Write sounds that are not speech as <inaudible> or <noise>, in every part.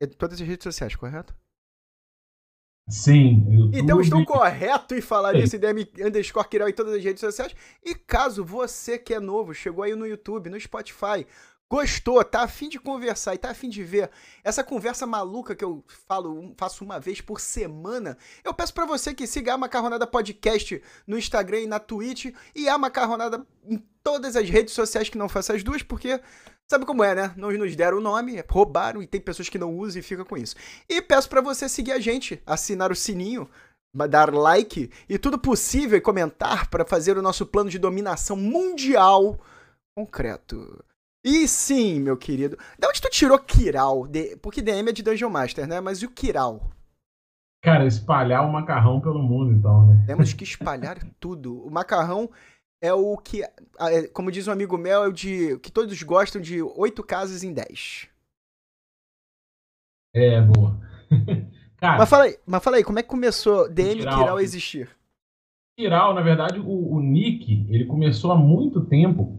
em todas as redes sociais, correto? Sim. YouTube... Então estou correto em falar Sim. isso, DM underscore Kiral em todas as redes sociais. E caso você que é novo, chegou aí no YouTube, no Spotify, gostou, tá afim de conversar e tá afim de ver essa conversa maluca que eu falo, faço uma vez por semana, eu peço para você que siga a Macarronada Podcast no Instagram e na Twitch e a Macarronada em todas as redes sociais que não façam as duas, porque sabe como é, né? Não nos deram o nome, roubaram e tem pessoas que não usam e fica com isso. E peço para você seguir a gente, assinar o sininho, dar like e tudo possível e comentar para fazer o nosso plano de dominação mundial concreto. E sim, meu querido. Da onde tu tirou Kiral? De... Porque DM é de Dungeon Master, né? Mas e o Kiral? Cara, espalhar o macarrão pelo mundo, então, né? Temos que espalhar tudo. O macarrão é o que, é, como diz um amigo meu, é o de que todos gostam de oito casas em dez. É, boa. <laughs> Cara, mas fala aí, mas fala aí, como é que começou DM Kiral, Kiral a existir? Kiral, na verdade, o, o Nick, ele começou há muito tempo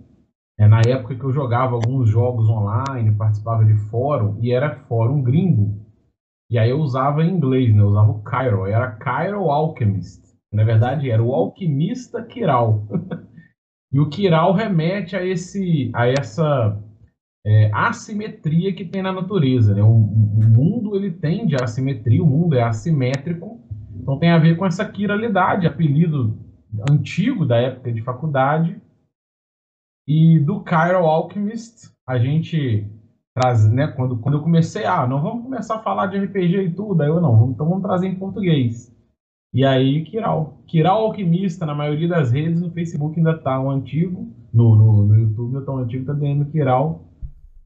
é, na época que eu jogava alguns jogos online, participava de fórum, e era fórum gringo. E aí eu usava em inglês, né? Eu usava o Cairo, era Cairo Alchemist. Na verdade, era o alquimista Kiral. <laughs> e o Kiral remete a, esse, a essa é, assimetria que tem na natureza. Né? O, o, mundo ele tem de assimetria, o mundo é assimétrico, então tem a ver com essa quiralidade, apelido antigo da época de faculdade, e do Cairo Alchemist, a gente traz, né, quando, quando eu comecei, ah, não vamos começar a falar de RPG e tudo, aí eu não, então vamos trazer em português. E aí, Kiral. Kiral Alquimista, na maioria das redes, no Facebook ainda tá um antigo, no, no, no YouTube não tá um antigo, tá dentro Kiral,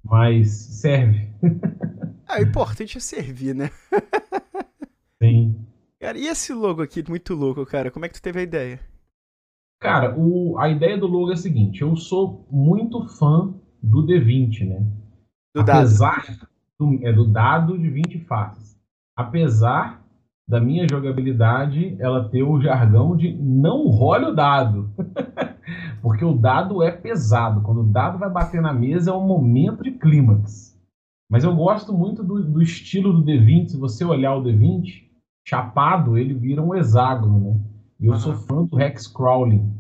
mas serve. <laughs> ah, o importante é servir, né? <laughs> Sim. Cara, e esse logo aqui, muito louco, cara, como é que tu teve a ideia? Cara, o, a ideia do logo é a seguinte: eu sou muito fã do D20, né? Do Apesar dado. Do, é, do dado de 20 faces. Apesar da minha jogabilidade ela ter o jargão de não role o dado. <laughs> Porque o dado é pesado. Quando o dado vai bater na mesa é um momento de clímax. Mas eu gosto muito do, do estilo do D20. Se você olhar o D20, chapado, ele vira um hexágono, né? E eu uhum. sou fã do Hex Crawling.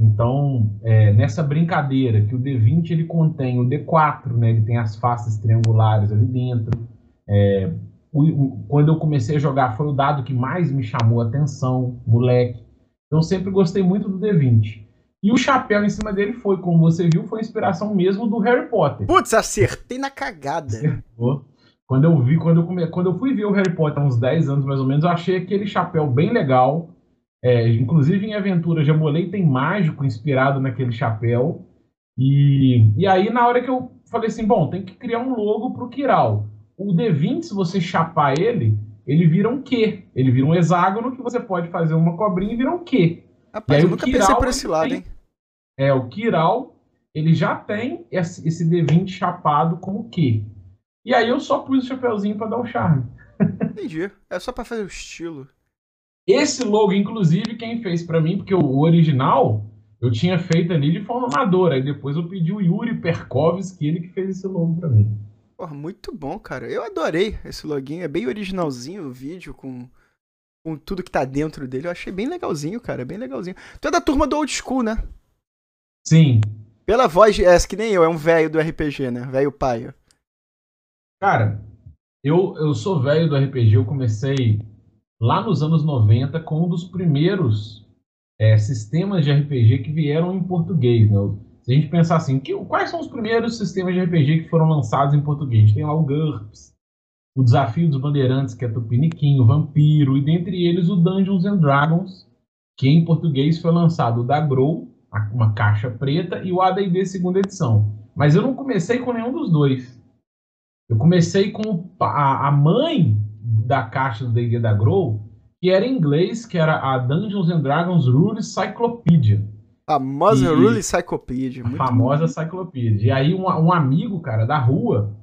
Então, é, nessa brincadeira que o D20 ele contém o D4, né, ele tem as faces triangulares ali dentro. É, o, o, quando eu comecei a jogar foi o dado que mais me chamou a atenção, moleque. Então sempre gostei muito do D20. E o chapéu em cima dele foi, como você viu, foi inspiração mesmo do Harry Potter. Putz, acertei na cagada. Acertou. Quando eu vi, quando eu, come... quando eu fui ver o Harry Potter há uns 10 anos mais ou menos, eu achei aquele chapéu bem legal. É, inclusive em Aventura Jamolei tem mágico inspirado naquele chapéu. E, e aí, na hora que eu falei assim, bom, tem que criar um logo para o Kiral. O D20, se você chapar ele, ele vira um Q. Ele vira um hexágono que você pode fazer uma cobrinha e vira um Q. Rapaz, eu nunca Kiral, pensei por esse lado, tem, hein? É, o Kiral, ele já tem esse, esse D20 chapado como Q. E aí eu só pus o chapeuzinho para dar o charme. Entendi. É só para fazer o estilo. Esse logo, inclusive, quem fez para mim, porque o original eu tinha feito ali de forma amadora. Aí depois eu pedi o Yuri Perkovski, ele que fez esse logo para mim. Porra, muito bom, cara. Eu adorei esse login. É bem originalzinho o vídeo com, com tudo que tá dentro dele. Eu achei bem legalzinho, cara. Bem legalzinho. Tu é da turma do old school, né? Sim. Pela voz, é que nem eu, é um velho do RPG, né? Velho paio. Cara, eu, eu sou velho do RPG. Eu comecei lá nos anos 90 com um dos primeiros é, sistemas de RPG que vieram em português. Né? Se a gente pensar assim, que, quais são os primeiros sistemas de RPG que foram lançados em português? A gente tem lá o GURPS, o Desafio dos Bandeirantes, que é Tupiniquim, o Vampiro, e dentre eles o Dungeons and Dragons, que em português foi lançado da Grow, uma caixa preta, e o AD&D segunda edição. Mas eu não comecei com nenhum dos dois. Eu comecei com a, a mãe da caixa do D&D da Grow, que era em inglês, que era a Dungeons and Dragons Rules Cyclopedia. Famosa e, Rule Cyclopedia. A famosa Cyclopedia. E aí um, um, amigo, cara, da rua,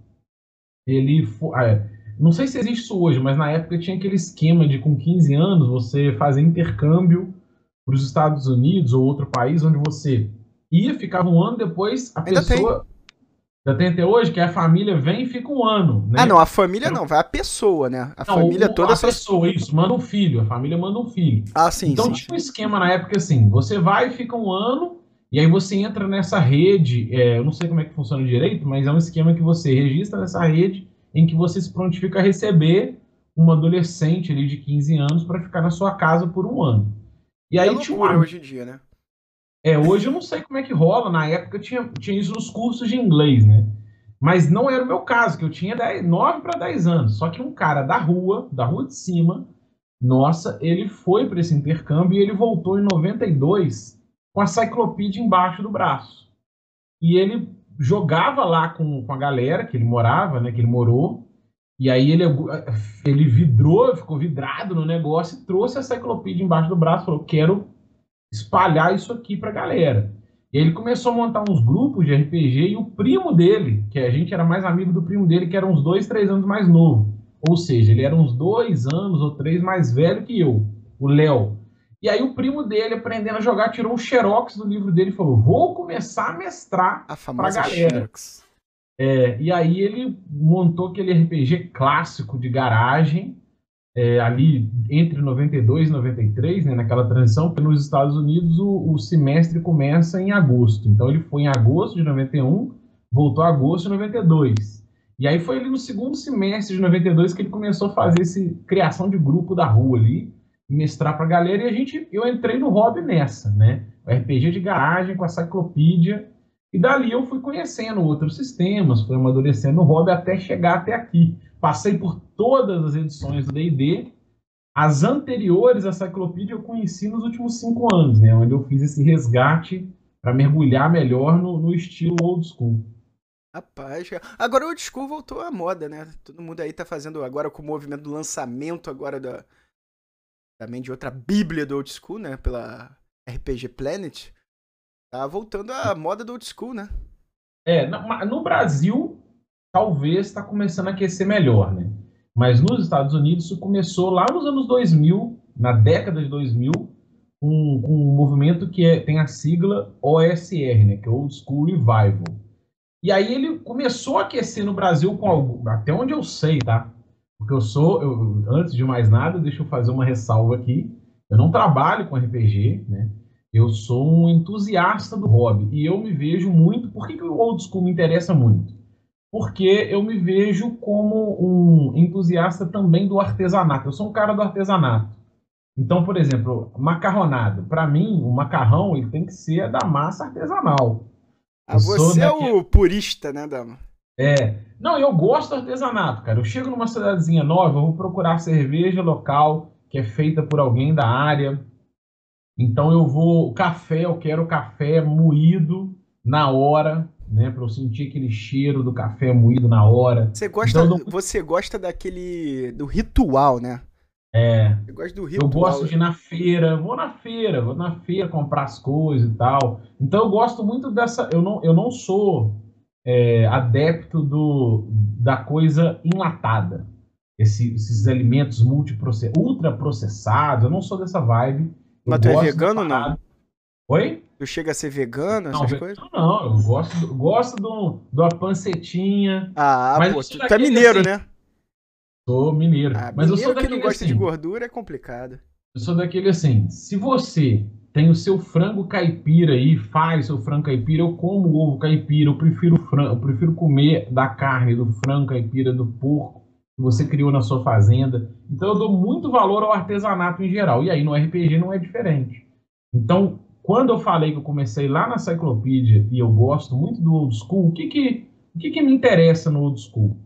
ele... É, não sei se existe isso hoje, mas na época tinha aquele esquema de com 15 anos você fazer intercâmbio para os Estados Unidos ou outro país, onde você ia, ficava um ano depois, a Ainda pessoa... Tem. Até até hoje que a família vem e fica um ano. Né? Ah, não, a família não, vai a pessoa, né? A não, família o, toda. A só... pessoa, isso, manda um filho, a família manda um filho. Ah, sim. Então sim. tinha um esquema na época assim: você vai e fica um ano, e aí você entra nessa rede. É, eu não sei como é que funciona direito, mas é um esquema que você registra nessa rede em que você se prontifica a receber uma adolescente ali de 15 anos para ficar na sua casa por um ano. E aí é tinha uma... hoje em dia, né? É, hoje eu não sei como é que rola, na época tinha, tinha isso nos cursos de inglês, né? Mas não era o meu caso, que eu tinha 10, 9 para 10 anos. Só que um cara da rua, da rua de cima, nossa, ele foi para esse intercâmbio e ele voltou em 92 com a Cyclopedia embaixo do braço. E ele jogava lá com, com a galera que ele morava, né, que ele morou, e aí ele, ele vidrou, ficou vidrado no negócio e trouxe a Cyclopedia embaixo do braço, falou, quero espalhar isso aqui pra galera. E aí ele começou a montar uns grupos de RPG e o primo dele, que a gente era mais amigo do primo dele, que era uns dois, três anos mais novo. Ou seja, ele era uns dois anos ou três mais velho que eu, o Léo. E aí o primo dele, aprendendo a jogar, tirou um xerox do livro dele e falou: vou começar a mestrar a famosa pra galera. Xerox. É, e aí ele montou aquele RPG clássico de garagem, é, ali entre 92 e 93, né, naquela transição, porque nos Estados Unidos o, o, semestre começa em agosto. Então ele foi em agosto de 91, voltou a agosto de 92. E aí foi ali no segundo semestre de 92 que ele começou a fazer essa criação de grupo da rua ali, mestrar para a galera, e a gente, eu entrei no hobby nessa, né? O RPG de garagem com a Cyclopedia, e dali eu fui conhecendo outros sistemas, fui amadurecendo o hobby até chegar até aqui. Passei por todas as edições do D&D. As anteriores à Cyclopedia eu conheci nos últimos cinco anos, né? Onde eu fiz esse resgate para mergulhar melhor no, no, estilo old school. Rapaz, agora o old school voltou à moda, né? Todo mundo aí tá fazendo agora com o movimento do lançamento agora da também de outra bíblia do old school, né? Pela RPG Planet. Tá voltando à moda do old school, né? É, no Brasil talvez está começando a aquecer melhor, né? Mas nos Estados Unidos isso começou lá nos anos 2000, na década de 2000, com, com um movimento que é, tem a sigla OSR, né? Que é Old School Revival. E aí ele começou a aquecer no Brasil com algo, até onde eu sei, tá? Porque eu sou, eu, antes de mais nada, deixa eu fazer uma ressalva aqui. Eu não trabalho com RPG, né? Eu sou um entusiasta do hobby e eu me vejo muito. Por que, que o old school me interessa muito? Porque eu me vejo como um entusiasta também do artesanato. Eu sou um cara do artesanato. Então, por exemplo, macarronado. Para mim, o macarrão ele tem que ser da massa artesanal. Ah, você é o purista, né, Dama? É. Não, eu gosto do artesanato, cara. Eu chego numa cidadezinha nova, eu vou procurar cerveja local que é feita por alguém da área então eu vou café, eu quero café moído na hora, né, para eu sentir aquele cheiro do café moído na hora. Você gosta, então, você gosta daquele do ritual, né? É. Eu gosto do ritual. Eu gosto de ir na feira, vou na feira, vou na feira comprar as coisas e tal. Então eu gosto muito dessa. Eu não, eu não sou é, adepto do, da coisa enlatada. Esse, esses alimentos multiprocessados, ultraprocessados, eu não sou dessa vibe. Mas tu é vegano ou não? Oi? Tu chega a ser vegano, essas não, coisas? Não, eu gosto, gosto do, do uma pancetinha. Ah, mas pô, tu, tu é mineiro, assim, né? Sou mineiro. Ah, mas mineiro eu sou daquele que não gosta assim, de gordura é complicado. Eu sou daquele assim, se você tem o seu frango caipira aí, faz seu frango caipira, eu como ovo caipira, eu prefiro frango, eu prefiro comer da carne do frango caipira, do porco, que você criou na sua fazenda. Então eu dou muito valor ao artesanato em geral. E aí no RPG não é diferente. Então, quando eu falei que eu comecei lá na Cyclopedia e eu gosto muito do old school, o que que, o que, que me interessa no old school?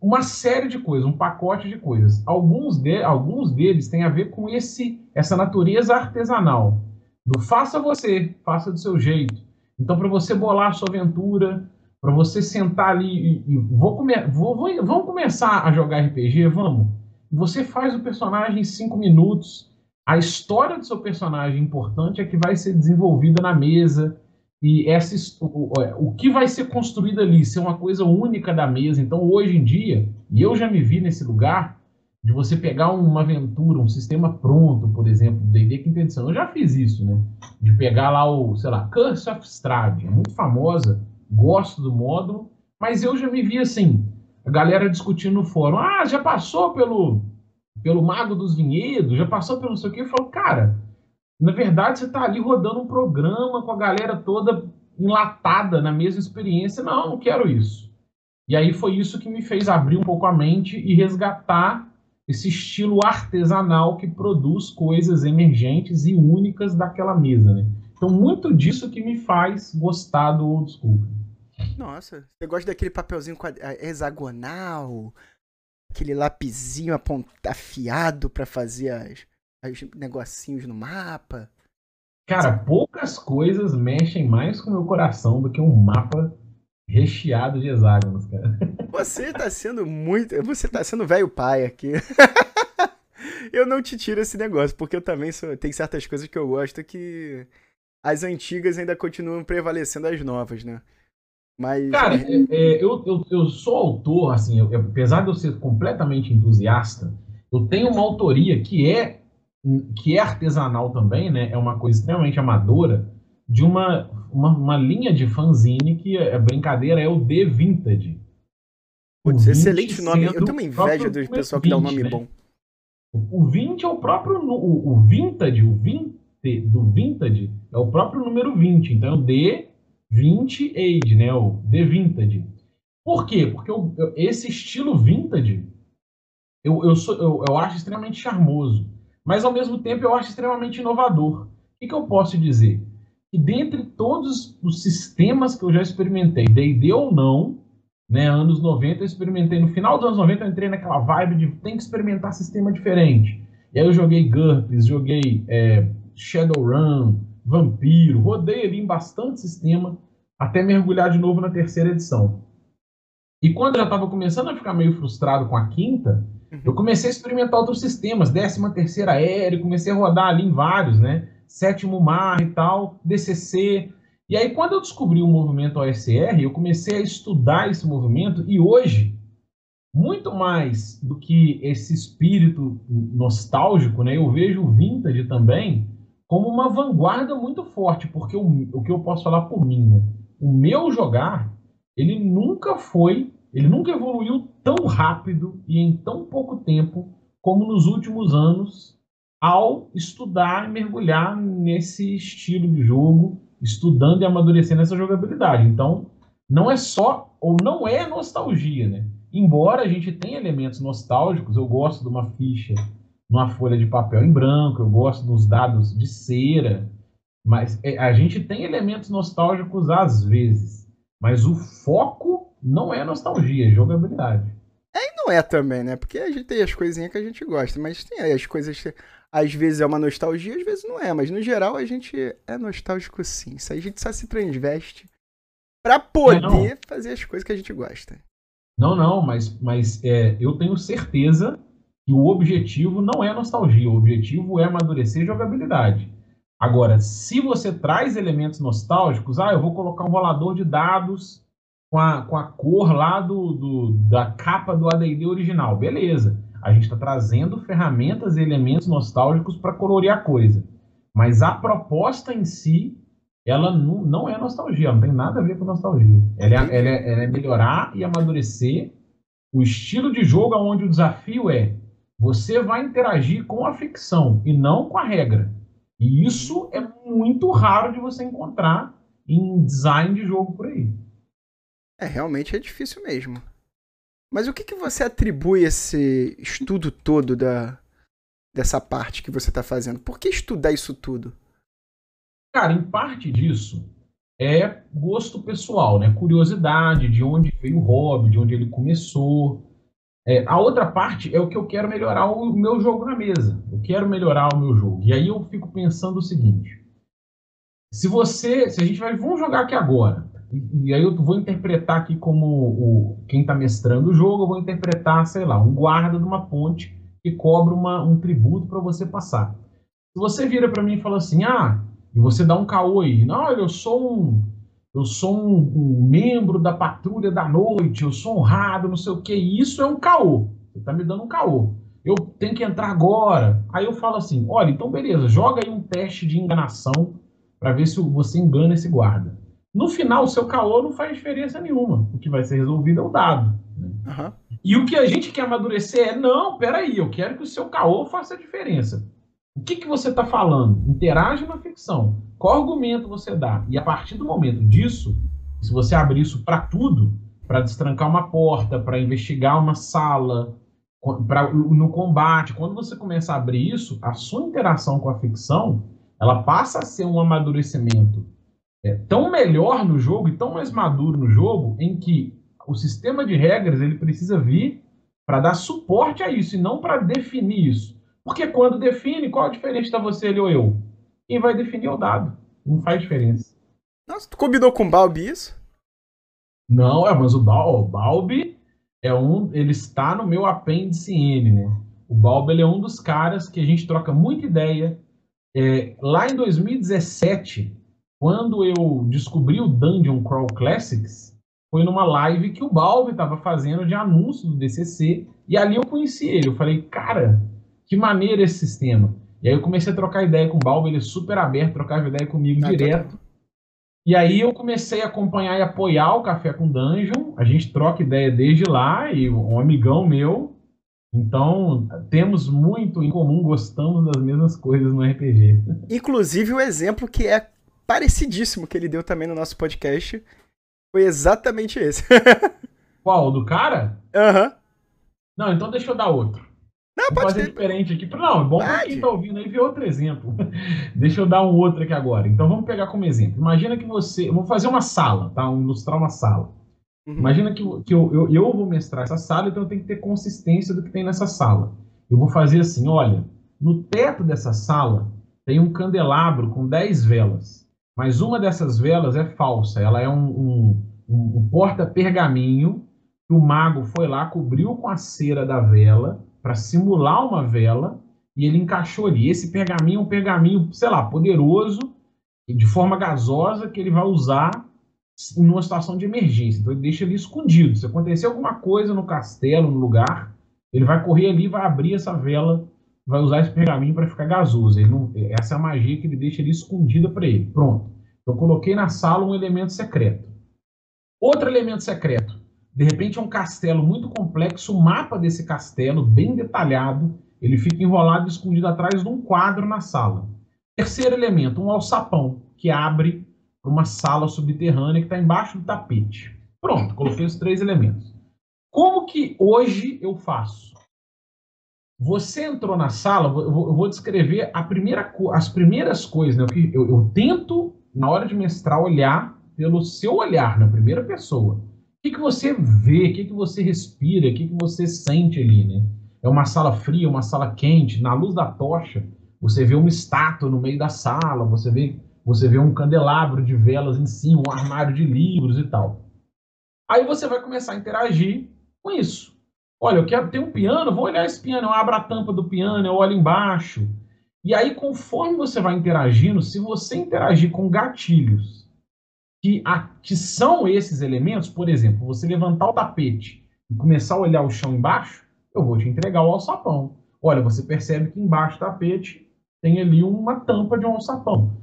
Uma série de coisas, um pacote de coisas. Alguns, de, alguns deles têm a ver com esse essa natureza artesanal. Do faça você, faça do seu jeito. Então, para você bolar a sua aventura, para você sentar ali e, e vou comer, vou, vou, vamos começar a jogar RPG, vamos. Você faz o personagem em cinco minutos. A história do seu personagem importante é que vai ser desenvolvida na mesa e essa o, o que vai ser construído ali ser uma coisa única da mesa. Então hoje em dia, e eu já me vi nesse lugar de você pegar uma aventura, um sistema pronto, por exemplo, D&D Quinta Edição. Eu já fiz isso, né? De pegar lá o, sei lá, Curse of Strahd, é muito famosa gosto do módulo, Mas eu já me vi assim, a galera discutindo no fórum, ah, já passou pelo, pelo Mago dos Vinhedos, já passou pelo não sei o quê. Eu falo, cara, na verdade você está ali rodando um programa com a galera toda enlatada na mesma experiência. Não, não quero isso. E aí foi isso que me fez abrir um pouco a mente e resgatar esse estilo artesanal que produz coisas emergentes e únicas daquela mesa, né? Então, muito disso que me faz gostar do old school. Nossa, você gosta daquele papelzinho hexagonal, aquele lapisinho afiado para fazer as, as negocinhos no mapa? Cara, poucas coisas mexem mais com o meu coração do que um mapa recheado de hexágonos, cara. <laughs> Você tá sendo muito. Você tá sendo velho pai aqui. <laughs> eu não te tiro esse negócio, porque eu também sou. Tem certas coisas que eu gosto que as antigas ainda continuam prevalecendo as novas, né? Mas. Cara, é, é, eu, eu, eu sou autor, assim, eu, apesar de eu ser completamente entusiasta, eu tenho uma autoria que é que é artesanal também, né? É uma coisa extremamente amadora de uma, uma, uma linha de fanzine que a brincadeira é o The Vintage. Putz, excelente nome. Eu tenho uma inveja do pessoal que 20, dá um nome né? bom. O 20 é o próprio. O, o Vintage, o 20 do Vintage é o próprio número 20. Então, o D 20 Age, né? O The Vintage. Por quê? Porque eu, eu, esse estilo vintage eu, eu, sou, eu, eu acho extremamente charmoso, mas ao mesmo tempo eu acho extremamente inovador. O que, que eu posso dizer? Que dentre todos os sistemas que eu já experimentei, D&D ou não, né, anos 90 eu experimentei, no final dos anos 90 eu entrei naquela vibe de tem que experimentar sistema diferente. E aí eu joguei GURPS, joguei é, Shadowrun, Vampiro, rodei ali em bastante sistema até mergulhar de novo na terceira edição. E quando eu já estava começando a ficar meio frustrado com a quinta, uhum. eu comecei a experimentar outros sistemas, décima terceira aérea, comecei a rodar ali em vários, né? Sétimo mar e tal, DCC. E aí quando eu descobri o movimento OSR, eu comecei a estudar esse movimento e hoje, muito mais do que esse espírito nostálgico, né? Eu vejo o vintage também como uma vanguarda muito forte, porque o, o que eu posso falar por mim, né? o meu jogar, ele nunca foi, ele nunca evoluiu tão rápido e em tão pouco tempo como nos últimos anos ao estudar e mergulhar nesse estilo de jogo, estudando e amadurecendo essa jogabilidade. Então, não é só ou não é nostalgia, né? Embora a gente tenha elementos nostálgicos, eu gosto de uma ficha numa folha de papel em branco, eu gosto dos dados de cera, mas é, a gente tem elementos nostálgicos às vezes, mas o foco não é nostalgia, é jogabilidade. É e não é também, né? Porque a gente tem as coisinhas que a gente gosta, mas tem as coisas que às vezes é uma nostalgia, às vezes não é, mas no geral a gente é nostálgico sim. Isso aí a gente só se transveste para poder fazer as coisas que a gente gosta. Não, não, mas, mas é, eu tenho certeza que o objetivo não é nostalgia, o objetivo é amadurecer jogabilidade. Agora, se você traz elementos nostálgicos, ah, eu vou colocar um rolador de dados com a, com a cor lá do, do da capa do AD&D original, beleza. A gente está trazendo ferramentas e elementos nostálgicos para colorir a coisa. Mas a proposta em si, ela não, não é nostalgia, não tem nada a ver com nostalgia. Ela é, ela é, ela é melhorar e amadurecer o estilo de jogo onde o desafio é você vai interagir com a ficção e não com a regra. E isso é muito raro de você encontrar em design de jogo por aí. É, realmente é difícil mesmo. Mas o que, que você atribui esse estudo todo da, dessa parte que você está fazendo? Por que estudar isso tudo? Cara, em parte disso é gosto pessoal, né? Curiosidade de onde veio o hobby, de onde ele começou. É, a outra parte é o que eu quero melhorar o meu jogo na mesa. Eu quero melhorar o meu jogo. E aí eu fico pensando o seguinte: se você, se a gente vai, vamos jogar aqui agora. E, e aí eu vou interpretar aqui como o, quem está mestrando o jogo, eu vou interpretar, sei lá, um guarda de uma ponte que cobra uma, um tributo para você passar. Se você vira para mim e fala assim, ah, e você dá um caô aí, não, eu sou um eu sou um, um, membro da patrulha da noite, eu sou honrado, não sei o que. Isso é um caô. Você tá me dando um caô. Eu tenho que entrar agora. Aí eu falo assim: olha, então beleza, joga aí um teste de enganação para ver se você engana esse guarda. No final, o seu caô não faz diferença nenhuma. O que vai ser resolvido é o dado. Né? Uhum. E o que a gente quer amadurecer é, não, peraí, eu quero que o seu caô faça a diferença. O que, que você está falando? Interage na ficção. Qual argumento você dá? E a partir do momento disso, se você abrir isso para tudo, para destrancar uma porta, para investigar uma sala, pra, no combate, quando você começa a abrir isso, a sua interação com a ficção, ela passa a ser um amadurecimento é, tão melhor no jogo e tão mais maduro no jogo, em que o sistema de regras ele precisa vir para dar suporte a isso e não para definir isso. Porque quando define, qual a diferença da você ele ou eu? Quem vai definir o dado. Não faz diferença. Nossa, tu combinou com o Balbi isso? Não, é, mas o, Bal, o Balbi é um. Ele está no meu apêndice N, né? O Balbi ele é um dos caras que a gente troca muita ideia. É, lá em 2017, quando eu descobri o Dungeon Crawl Classics, foi numa live que o Balbi estava fazendo de anúncio do DCC, e ali eu conheci ele. Eu falei, cara, que maneiro esse sistema. E aí eu comecei a trocar ideia com o Balbi, ele é super aberto, trocava ideia comigo ah, direto. Tá. E aí eu comecei a acompanhar e apoiar o Café com Dungeon. A gente troca ideia desde lá, e um amigão meu. Então, temos muito em comum, gostamos das mesmas coisas no RPG. <laughs> Inclusive o exemplo que é parecidíssimo que ele deu também no nosso podcast foi exatamente esse. <laughs> Qual? Do cara? Aham. Uhum. Não, então deixa eu dar outro. Não, pode fazer ter... diferente aqui. Não, é bom para quem está ouvindo aí ver outro exemplo. <laughs> deixa eu dar um outro aqui agora. Então vamos pegar como exemplo. Imagina que você. Vou fazer uma sala, tá? Vou ilustrar uma sala. Uhum. Imagina que, que eu, eu, eu vou mestrar essa sala, então eu tenho que ter consistência do que tem nessa sala. Eu vou fazer assim: olha, no teto dessa sala tem um candelabro com 10 velas. Mas uma dessas velas é falsa. Ela é um, um, um, um porta-pergaminho que o mago foi lá, cobriu com a cera da vela para simular uma vela e ele encaixou ali. Esse pergaminho é um pergaminho, sei lá, poderoso, de forma gasosa, que ele vai usar em uma situação de emergência. Então ele deixa ali escondido. Se acontecer alguma coisa no castelo, no lugar, ele vai correr ali, vai abrir essa vela vai usar esse pergaminho para ficar gasoso. Não, essa é a magia que ele deixa ali escondida para ele. Pronto. Então, coloquei na sala um elemento secreto. Outro elemento secreto. De repente, é um castelo muito complexo. O mapa desse castelo, bem detalhado, ele fica enrolado e escondido atrás de um quadro na sala. Terceiro elemento, um alçapão, que abre para uma sala subterrânea que está embaixo do tapete. Pronto, coloquei os três elementos. Como que hoje eu faço? Você entrou na sala, eu vou, eu descrever primeira, as primeiras coisas. Né? Eu, eu, tento, na hora de mestrar, olhar pelo seu olhar, na primeira pessoa. O que, que você vê, o que, que você respira, o que, que você sente ali, né? É uma sala fria, uma sala quente, na luz da tocha, você vê uma estátua no meio da sala, você vê, você vê um candelabro de velas em cima, um armário de livros e tal. Aí você vai começar a interagir com isso. Olha, eu quero ter um piano, vou olhar esse piano, eu abro a tampa do piano, eu olho embaixo. E aí, conforme você vai interagindo, se você interagir com gatilhos que, a, que são esses elementos, por exemplo, você levantar o tapete e começar a olhar o chão embaixo, eu vou te entregar o alçapão. Olha, você percebe que embaixo do tapete tem ali uma tampa de um alçapão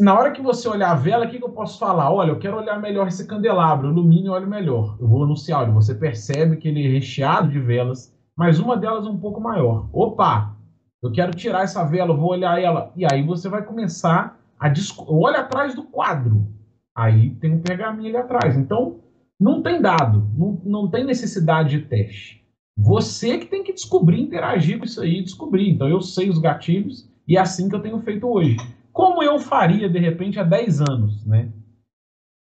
na hora que você olhar a vela, o que, que, eu posso falar? Olha, eu quero olhar melhor esse candelabro, ilumine olho melhor. Eu vou anunciar, olha, você percebe que ele é recheado de velas, mas uma delas é um pouco maior. Opa, eu quero tirar essa vela, eu vou olhar ela. E aí você vai começar a... Olha atrás do quadro. Aí tem um pergaminho ali atrás. Então, não tem dado, não, não tem necessidade de teste. Você que tem que descobrir, interagir com isso aí, descobrir. Então, eu sei os gatilhos e é assim que eu tenho feito hoje como eu faria, de repente, há 10 anos, né?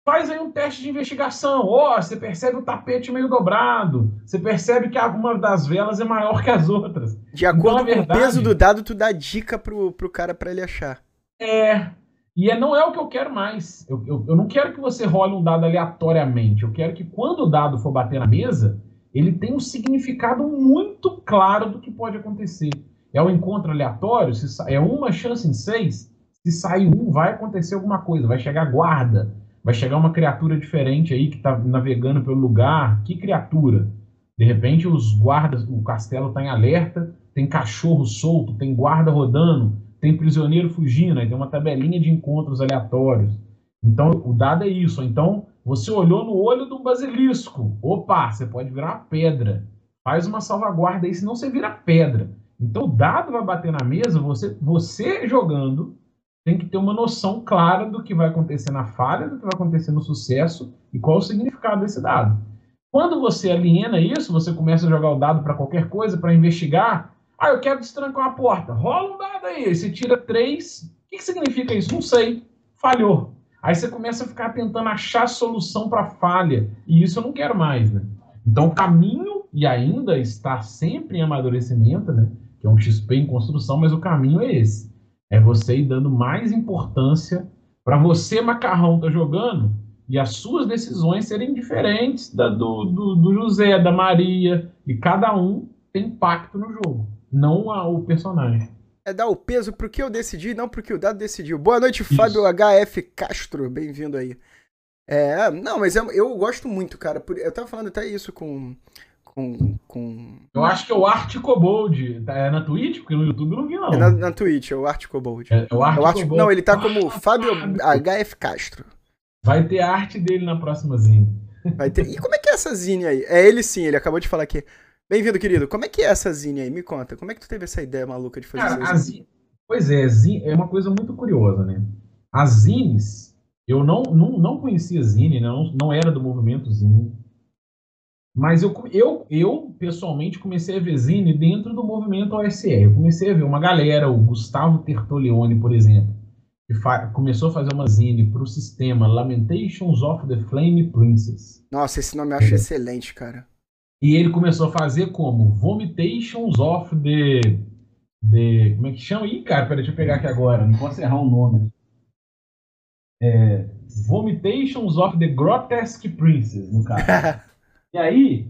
Faz aí um teste de investigação. Ó, oh, você percebe o tapete meio dobrado. Você percebe que alguma das velas é maior que as outras. De acordo então, verdade, com o peso do dado, tu dá dica pro, pro cara para ele achar. É. E é, não é o que eu quero mais. Eu, eu, eu não quero que você role um dado aleatoriamente. Eu quero que quando o dado for bater na mesa, ele tenha um significado muito claro do que pode acontecer. É um encontro aleatório? É uma chance em seis? se sair um, vai acontecer alguma coisa, vai chegar guarda, vai chegar uma criatura diferente aí que está navegando pelo lugar. Que criatura? De repente os guardas, o castelo está em alerta, tem cachorro solto, tem guarda rodando, tem prisioneiro fugindo, aí tem uma tabelinha de encontros aleatórios. Então, o dado é isso. Então, você olhou no olho do basilisco. Opa, você pode virar pedra. Faz uma salvaguarda aí, senão você vira pedra. Então, o dado vai bater na mesa, você, você jogando tem que ter uma noção clara do que vai acontecer na falha, do que vai acontecer no sucesso e qual o significado desse dado. Quando você aliena isso, você começa a jogar o dado para qualquer coisa, para investigar. Ah, eu quero destrancar uma porta. Rola um dado aí. Você tira três. O que, que significa isso? Não sei. Falhou. Aí você começa a ficar tentando achar solução para falha. E isso eu não quero mais, né? Então o caminho, e ainda está sempre em amadurecimento, né? Que é um XP em construção, mas o caminho é esse. É você ir dando mais importância para você, macarrão, tá jogando e as suas decisões serem diferentes da do, do, do, José, da Maria, e cada um tem impacto no jogo, não a, o personagem. É dar o peso pro que eu decidi, não pro que o dado decidiu. Boa noite, Isso. Fábio HF Castro, bem-vindo aí. É, não, mas eu, eu gosto muito, cara. Eu tava falando até isso com, com, com... Eu acho que é o Art Cobold. Tá, é na Twitch? Porque no YouTube eu não vi, não. É na, na Twitch, é o Art Cobold. É, é o Art, Art Não, ele tá como Fábio HF Castro. Vai ter a arte dele na próxima zine. Vai ter. E como é que é essa zine aí? É ele sim, ele acabou de falar aqui. Bem-vindo, querido. Como é que é essa zine aí? Me conta. Como é que tu teve essa ideia maluca de fazer Cara, essa zine? Pois é, é uma coisa muito curiosa, né? As zines, eu não, não, não conhecia zine, né? não, não era do movimento zine. Mas eu, eu, eu, pessoalmente, comecei a ver zine dentro do movimento OSR. Eu comecei a ver uma galera, o Gustavo Tertolione, por exemplo que começou a fazer uma zine para o sistema Lamentations of the Flame Princess. Nossa, esse nome eu acho é. excelente, cara. E ele começou a fazer como Vomitations of the, the. Como é que chama? Ih, cara, peraí, deixa eu pegar aqui agora. Não posso errar o nome. É, Vomitations of the Grotesque Princess, no caso. <laughs> e aí,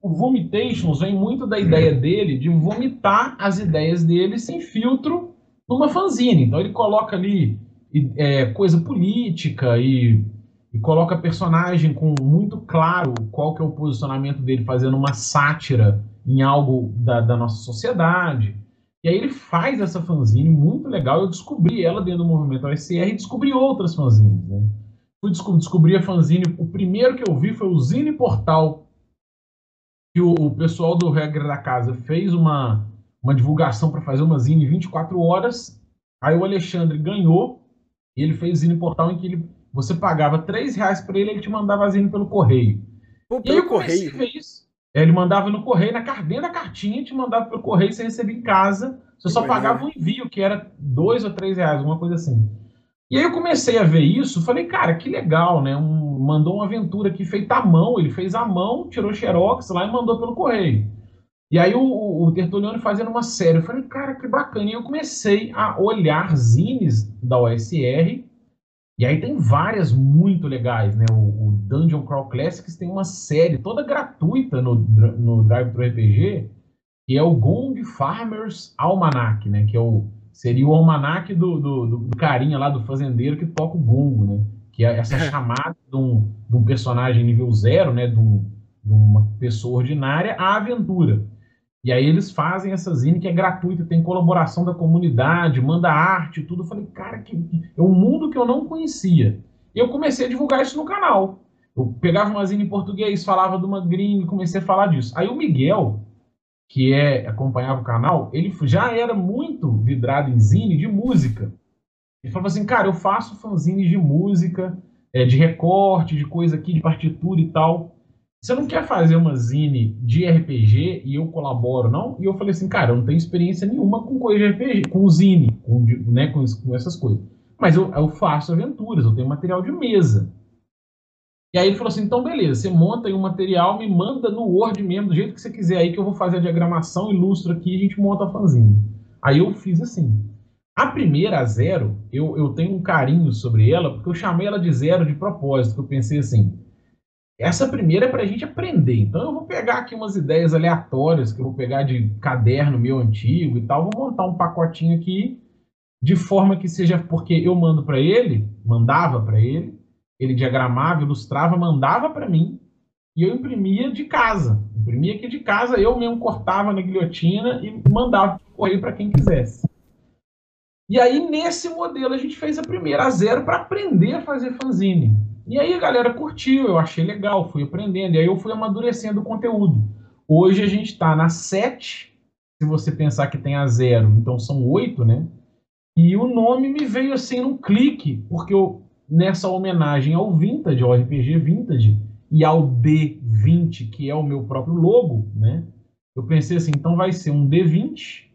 o Vomitations vem muito da ideia dele de vomitar as ideias dele sem filtro numa fanzine. Então ele coloca ali é, coisa política e, e, coloca personagem com muito claro qual que é o posicionamento dele, fazendo uma sátira em algo da, da nossa sociedade. E aí ele faz essa fanzine muito legal. Eu descobri ela dentro do movimento OSR e descobri outras fanzines. Né? Fui descobrir, descobri a fanzine. O primeiro que eu vi foi o Zine Portal, que o, o pessoal do Regra da Casa fez uma, uma divulgação para fazer uma zine 24 horas. Aí o Alexandre ganhou e ele fez zine portal em que ele, você pagava 3 reais para ele e ele te mandava zine pelo correio. Pô, pelo correio? É, ele mandava no correio, na dentro da cartinha, te mandava pelo correio, você recebia em casa. Você só pagava o um envio, que era 2 ou 3 reais, uma coisa assim. E aí eu comecei a ver isso, falei, cara, que legal, né? Um, mandou uma aventura aqui feita à mão, ele fez à mão, tirou xerox lá e mandou pelo correio. E aí o, o Tertuliano fazendo uma série, eu falei, cara, que bacana. E eu comecei a olhar zines da OSR, e aí tem várias muito legais, né? O, o Dungeon Crawl Classics tem uma série toda gratuita no, no Drive Pro RPG, que é o Gong Farmers Almanac, né? Que é o, seria o almanac do, do, do, carinha lá do fazendeiro que toca o gongo, né? Que é essa <laughs> chamada de um, de um personagem nível zero, né? De, um, de uma pessoa ordinária à aventura. E aí eles fazem essa zine que é gratuita, tem colaboração da comunidade, manda arte, tudo. Eu falei, cara, que, é um mundo que eu não conhecia. E eu comecei a divulgar isso no canal. Eu pegava uma zine em português, falava de uma comecei a falar disso. Aí o Miguel, que é acompanhava o canal, ele já era muito vidrado em zine de música. Ele falou assim, cara, eu faço fanzines de música, é, de recorte, de coisa aqui, de partitura e tal. Você não quer fazer uma zine de RPG e eu colaboro, não? E eu falei assim, cara, eu não tenho experiência nenhuma com coisa de RPG, com zine, com, né, com, com essas coisas. Mas eu, eu, faço aventuras, eu tenho material de mesa. E aí ele falou assim, então beleza, você monta aí um material, me manda no Word mesmo, do jeito que você quiser aí, que eu vou fazer a diagramação, ilustro aqui e a gente monta a fanzine. Aí eu fiz assim. A primeira, a zero, eu, eu tenho um carinho sobre ela, porque eu chamei ela de zero de propósito, que eu pensei assim, essa primeira é para a gente aprender. Então eu vou pegar aqui umas ideias aleatórias que eu vou pegar de caderno meu antigo e tal, vou montar um pacotinho aqui de forma que seja porque eu mando para ele, mandava para ele, ele diagramava, ilustrava, mandava para mim e eu imprimia de casa. Imprimia aqui de casa, eu mesmo cortava na guilhotina e mandava correr para quem quisesse. E aí, nesse modelo, a gente fez a primeira a zero para aprender a fazer fanzine. E aí a galera curtiu, eu achei legal, fui aprendendo. E aí eu fui amadurecendo o conteúdo. Hoje a gente está na 7, se você pensar que tem a zero, então são 8, né? E o nome me veio assim num clique, porque eu, nessa homenagem ao Vintage, ao RPG Vintage, e ao D20, que é o meu próprio logo, né? Eu pensei assim, então vai ser um D20,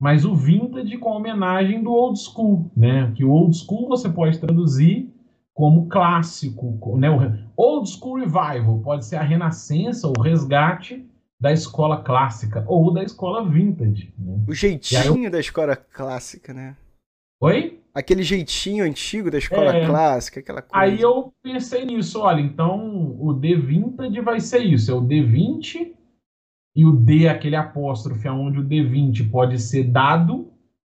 mas o Vintage com homenagem do Old School, né? Que o Old School você pode traduzir como clássico, né? O Old School Revival pode ser a renascença, o resgate da escola clássica ou da escola vintage. Né? O jeitinho eu... da escola clássica, né? Oi? Aquele jeitinho antigo da escola é... clássica, aquela coisa. Aí eu pensei nisso, olha, então o D vintage vai ser isso, é o D20 e o D, aquele apóstrofe, onde o D20 pode ser dado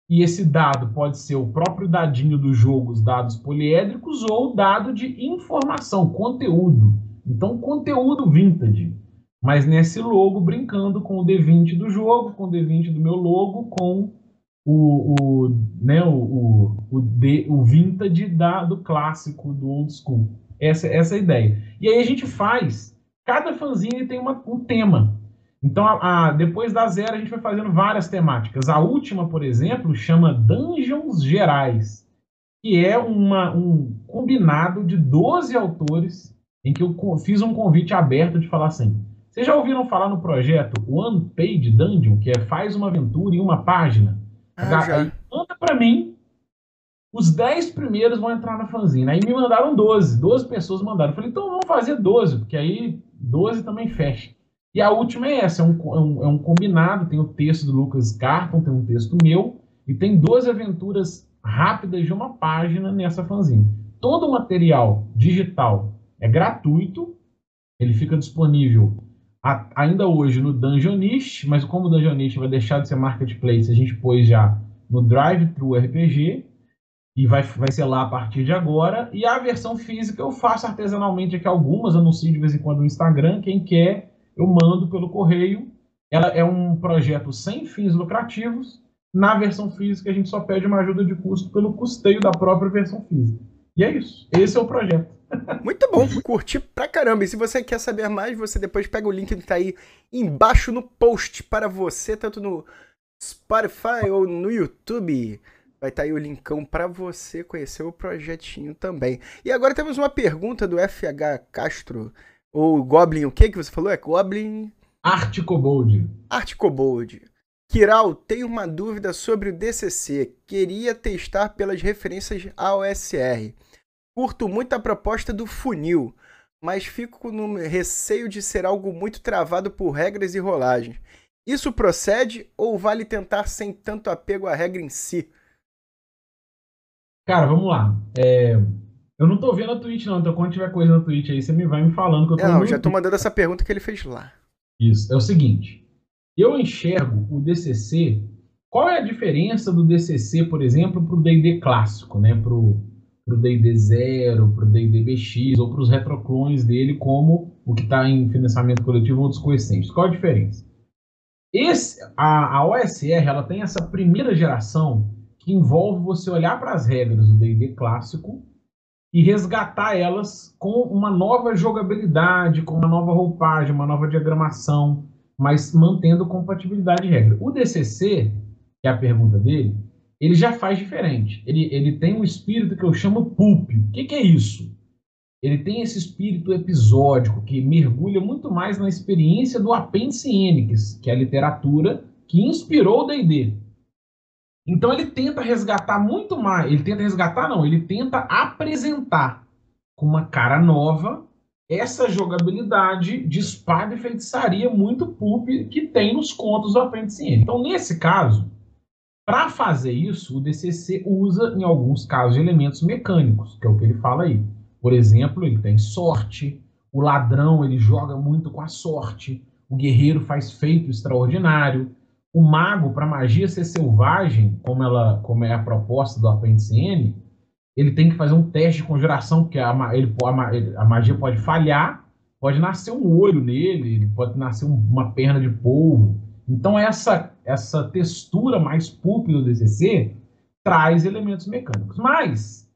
e esse dado pode ser o próprio dadinho do jogo, os dados poliédricos, ou dado de informação, conteúdo. Então, conteúdo vintage. Mas nesse logo, brincando com o D20 do jogo, com o D20 do meu logo, com o, o, né, o, o, o, o vintage da, do clássico, do old school. Essa, essa é a ideia. E aí a gente faz, cada fanzine tem uma, um tema. Então, a, a, depois da zero, a gente vai fazendo várias temáticas. A última, por exemplo, chama Dungeons Gerais, que é uma, um combinado de 12 autores em que eu fiz um convite aberto de falar assim: vocês já ouviram falar no projeto One Page Dungeon, que é faz uma aventura em uma página? Ah, Aí, manda para mim, os 10 primeiros vão entrar na fanzina. Aí me mandaram 12, 12 pessoas mandaram. Eu falei, então vamos fazer 12, porque aí 12 também fecha. E a última é essa, é um, é um, é um combinado, tem o texto do Lucas Carton, tem um texto meu, e tem 12 aventuras rápidas de uma página nessa fanzine. Todo o material digital é gratuito, ele fica disponível a, ainda hoje no Dungeonist, mas como o Dungeonist vai deixar de ser marketplace, a gente pôs já no Drive Thru RPG, e vai, vai ser lá a partir de agora. E a versão física eu faço artesanalmente aqui algumas, anuncio de vez em quando no Instagram, quem quer eu mando pelo correio. Ela é um projeto sem fins lucrativos. Na versão física, a gente só pede uma ajuda de custo pelo custeio da própria versão física. E é isso. Esse é o projeto. Muito bom, curti pra caramba. E se você quer saber mais, você depois pega o link que tá aí embaixo no post para você, tanto no Spotify ou no YouTube. Vai estar tá aí o linkão para você conhecer o projetinho também. E agora temos uma pergunta do FH Castro. Ou Goblin, o que que você falou? É Goblin. Articobold. Articobold. Kiral, tenho uma dúvida sobre o DCC. Queria testar pelas referências AOSR. Curto muito a proposta do funil, mas fico no receio de ser algo muito travado por regras e rolagens. Isso procede ou vale tentar sem tanto apego à regra em si? Cara, vamos lá. É, eu não tô vendo a Twitch, não. Então, quando tiver coisa na Twitch aí, você me vai me falando que eu tô Não, já tô mandando essa pergunta que ele fez lá. Isso. É o seguinte. Eu enxergo o DCC. Qual é a diferença do DCC, por exemplo, para o D&D clássico, né? Para o D&D Zero, para o D&D BX ou para os retroclones dele, como o que está em financiamento coletivo ou dos coessentes. Qual a diferença? Esse, a, a OSR ela tem essa primeira geração que envolve você olhar para as regras do D&D clássico e resgatar elas com uma nova jogabilidade, com uma nova roupagem, uma nova diagramação, mas mantendo compatibilidade de regra. O DCC, que é a pergunta dele, ele já faz diferente. Ele, ele tem um espírito que eu chamo pulp. O que, que é isso? Ele tem esse espírito episódico que mergulha muito mais na experiência do apêndice N, que é a literatura que inspirou o D&D. Então ele tenta resgatar muito mais. Ele tenta resgatar, não, ele tenta apresentar com uma cara nova essa jogabilidade de espada e feitiçaria muito pulp que tem nos contos do Apêndice Então, nesse caso, para fazer isso, o DCC usa, em alguns casos, elementos mecânicos, que é o que ele fala aí. Por exemplo, ele tem sorte, o ladrão ele joga muito com a sorte, o guerreiro faz feito extraordinário, o mago, para magia ser selvagem, como, ela, como é a proposta do apêndice N, ele tem que fazer um teste de conjuração, porque a, ele, a, a magia pode falhar, pode nascer um olho nele, pode nascer uma perna de polvo. Então, essa, essa textura mais pulp do DCC traz elementos mecânicos. Mas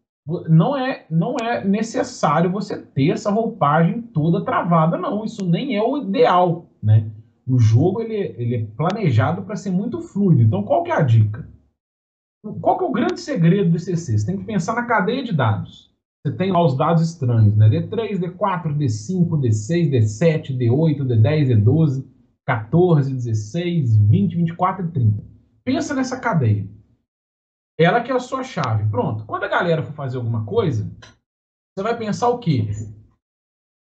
não é, não é necessário você ter essa roupagem toda travada, não. Isso nem é o ideal, né? O jogo ele, ele é planejado para ser muito fluido. Então, qual que é a dica? Qual que é o grande segredo do ICC? Você tem que pensar na cadeia de dados. Você tem lá os dados estranhos, né? D3, D4, D5, D6, D7, D8, D10, D12, 14, 16, 20, 24 e 30. Pensa nessa cadeia. Ela que é a sua chave. Pronto. Quando a galera for fazer alguma coisa, você vai pensar o quê?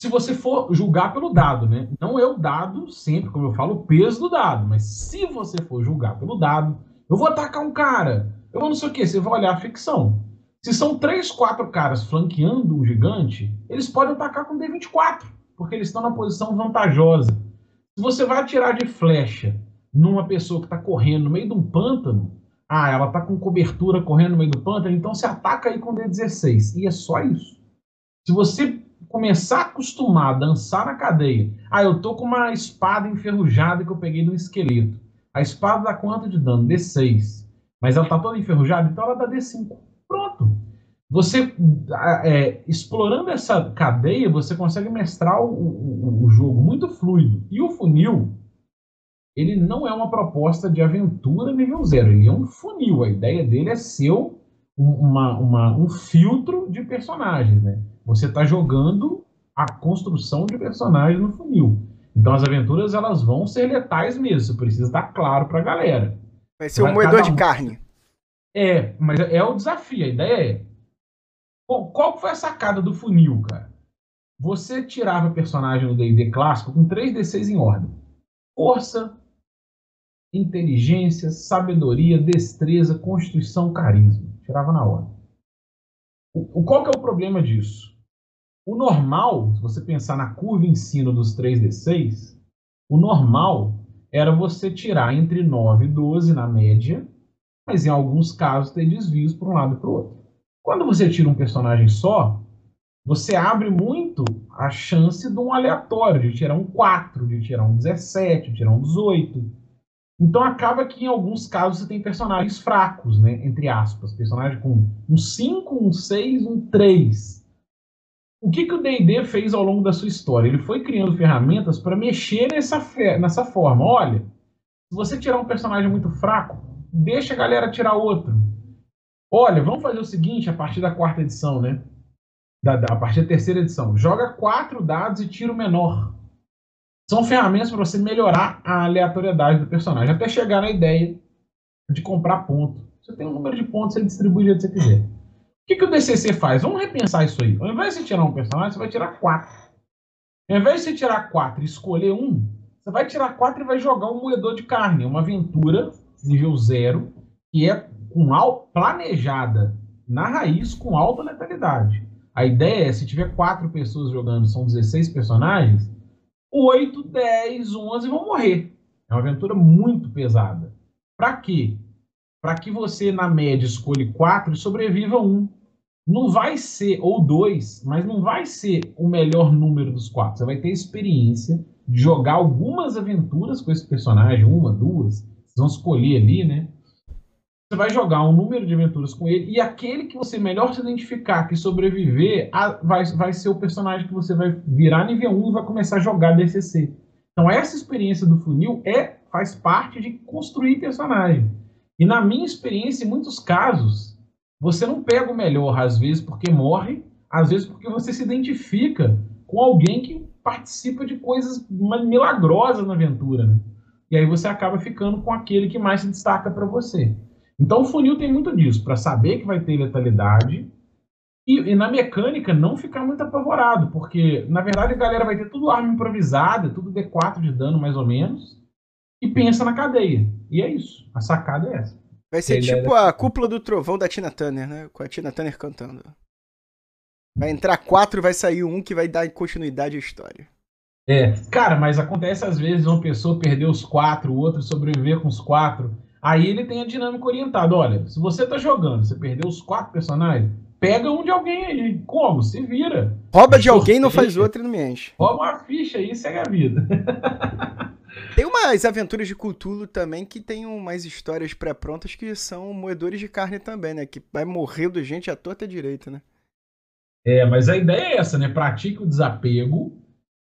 Se você for julgar pelo dado, né? Não é o dado sempre, como eu falo, o peso do dado. Mas se você for julgar pelo dado, eu vou atacar um cara, eu não sei o quê, você vai olhar a ficção. Se são três, quatro caras flanqueando um gigante, eles podem atacar com D24, porque eles estão na posição vantajosa. Se você vai atirar de flecha numa pessoa que está correndo no meio de um pântano, ah, ela está com cobertura correndo no meio do pântano, então se ataca aí com D16. E é só isso. Se você começar a acostumar a dançar na cadeia, ah, eu tô com uma espada enferrujada que eu peguei um esqueleto. A espada dá quanto de dano? D6. Mas ela está toda enferrujada, então ela dá D5. Pronto. Você, é, explorando essa cadeia, você consegue mestrar o, o, o jogo muito fluido. E o funil, ele não é uma proposta de aventura nível zero, ele é um funil. A ideia dele é ser uma, uma, um filtro de personagens. Né? Você está jogando a construção de personagens no funil. Então as aventuras elas vão ser letais mesmo, precisa estar claro para a galera. Vai ser um moedor de carne. É, mas é o desafio. A ideia é. Qual foi a sacada do funil, cara? Você tirava personagem no DD clássico com 3D6 em ordem: força, inteligência, sabedoria, destreza, constituição, carisma. Tirava na ordem. O, qual que é o problema disso? O normal, se você pensar na curva ensino dos 3D6, o normal era você tirar entre 9 e 12 na média, mas em alguns casos ter desvios para um lado e para o outro. Quando você tira um personagem só, você abre muito a chance de um aleatório, de tirar um 4, de tirar um 17, de tirar um 18. Então acaba que em alguns casos você tem personagens fracos, né? Entre aspas. Personagem com um 5, um 6, um 3 o que, que o D&D fez ao longo da sua história? Ele foi criando ferramentas para mexer nessa, nessa forma. Olha, se você tirar um personagem muito fraco, deixa a galera tirar outro. Olha, vamos fazer o seguinte a partir da quarta edição, né? Da, da, a partir da terceira edição. Joga quatro dados e tira o menor. São ferramentas para você melhorar a aleatoriedade do personagem, até chegar na ideia de comprar ponto. Você tem um número de pontos, você distribui do jeito que você quiser. O que, que o DCC faz? Vamos repensar isso aí. Ao invés de você tirar um personagem, você vai tirar quatro. Ao invés de você tirar quatro e escolher um, você vai tirar quatro e vai jogar um moedor de carne. Uma aventura nível zero, que é com planejada na raiz com alta letalidade. A ideia é, se tiver quatro pessoas jogando, são 16 personagens, 8, 10, 11 vão morrer. É uma aventura muito pesada. Para quê? Para que você, na média, escolha quatro e sobreviva um. Não vai ser, ou dois, mas não vai ser o melhor número dos quatro. Você vai ter experiência de jogar algumas aventuras com esse personagem, uma, duas, vocês vão escolher ali, né? Você vai jogar um número de aventuras com ele, e aquele que você melhor se identificar, que sobreviver, vai, vai ser o personagem que você vai virar nível 1 e vai começar a jogar DCC. Então, essa experiência do funil é, faz parte de construir personagem. E na minha experiência, em muitos casos, você não pega o melhor, às vezes porque morre, às vezes porque você se identifica com alguém que participa de coisas milagrosas na aventura. Né? E aí você acaba ficando com aquele que mais se destaca para você. Então o funil tem muito disso, para saber que vai ter letalidade e, e, na mecânica não ficar muito apavorado, porque na verdade a galera vai ter tudo arma improvisada, tudo D4 de dano mais ou menos, e pensa na cadeia. E é isso. A sacada é essa. Vai ser Ele tipo a cúpula do trovão da Tina Turner, né? Com a Tina Turner cantando. Vai entrar quatro e vai sair um que vai dar continuidade à história. É, cara, mas acontece às vezes uma pessoa perder os quatro, o outro sobreviver com os quatro. Aí ele tem a dinâmica orientada. Olha, se você tá jogando, você perdeu os quatro personagens, pega um de alguém aí. Como? Se vira. Rouba de alguém, não faz outro e não me enche. Rouba uma ficha aí e segue a vida. <laughs> Tem umas aventuras de Cthulhu também que tem umas histórias pré-prontas que são moedores de carne também, né? Que vai morrendo gente à torta direita, né? É, mas a ideia é essa, né? Pratique o desapego,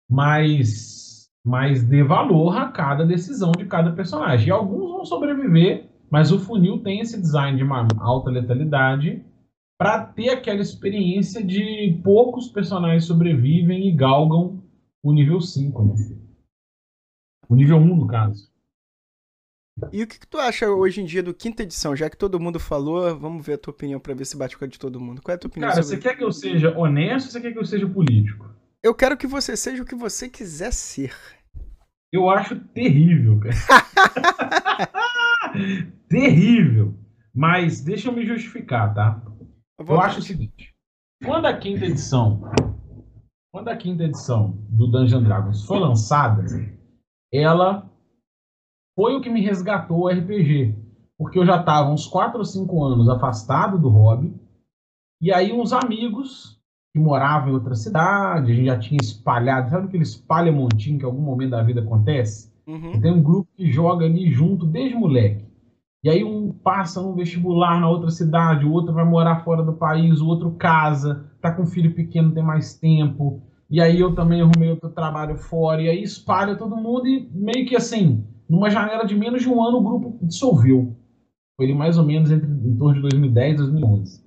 mas, mas dê valor a cada decisão de cada personagem. E alguns vão sobreviver, mas o funil tem esse design de uma alta letalidade para ter aquela experiência de poucos personagens sobrevivem e galgam o nível 5, né? O nível 1, no caso. E o que, que, tu acha hoje em dia do quinta edição? Já que todo mundo falou, vamos ver a tua opinião para ver se bate com a de todo mundo. Qual é a tua opinião Cara, você quer que eu seja honesto ou você quer que eu seja político? Eu quero que você seja o que você quiser ser. Eu acho terrível, cara. <laughs> terrível. Mas deixa eu me justificar, tá? Eu, eu acho o seguinte. Quando a quinta edição. Quando a quinta edição do Dungeon Dragons foi lançada, ela foi o que me resgatou o RPG. Porque eu já estava uns 4 ou 5 anos afastado do hobby. E aí uns amigos que moravam em outra cidade, a gente já tinha espalhado, sabe aquele espalha montinho que em algum momento da vida acontece? Uhum. Tem um grupo que joga ali junto desde moleque. E aí um passa no vestibular na outra cidade, o outro vai morar fora do país, o outro casa, tá com um filho pequeno, tem mais tempo. E aí eu também arrumei outro trabalho fora, e aí espalha todo mundo e meio que assim, numa janela de menos de um ano o grupo dissolveu. Foi ele mais ou menos entre, em torno de 2010 e 2011.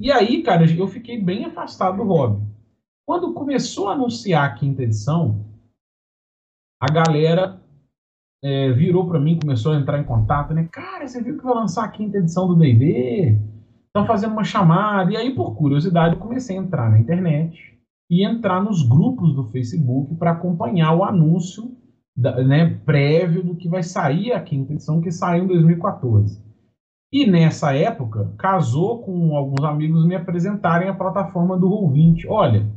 E aí, cara, eu fiquei bem afastado do hobby. Quando começou a anunciar a quinta edição, a galera é, virou para mim, começou a entrar em contato, né? Cara, você viu que vai lançar a quinta edição do D&D? Estão fazendo uma chamada. E aí, por curiosidade, eu comecei a entrar na internet e entrar nos grupos do Facebook para acompanhar o anúncio da, né, prévio do que vai sair a quinta edição, que saiu em 2014. E nessa época, casou com alguns amigos me apresentarem a plataforma do Roll20. Olha,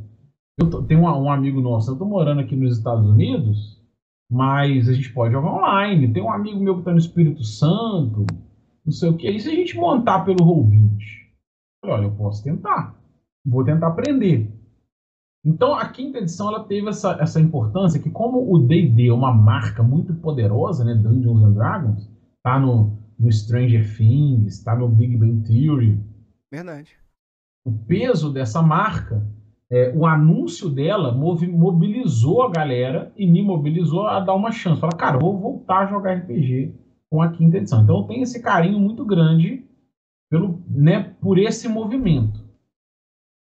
eu tô, tem um, um, amigo nosso, eu estou morando aqui nos Estados Unidos, mas a gente pode jogar online. Tem um amigo meu que está no Espírito Santo, não sei o que. E se a gente montar pelo Roll20? Olha, eu posso tentar. Vou tentar aprender. Então a quinta edição ela teve essa, essa importância que como o D&D é uma marca muito poderosa, né, Dungeons and Dragons, tá no, no Stranger Things, tá no Big Bang Theory. Verdade. O peso dessa marca, é, o anúncio dela mobilizou a galera e me mobilizou a dar uma chance. Falar, cara, vou voltar a jogar RPG com a quinta edição. Então eu tenho esse carinho muito grande pelo, né, por esse movimento.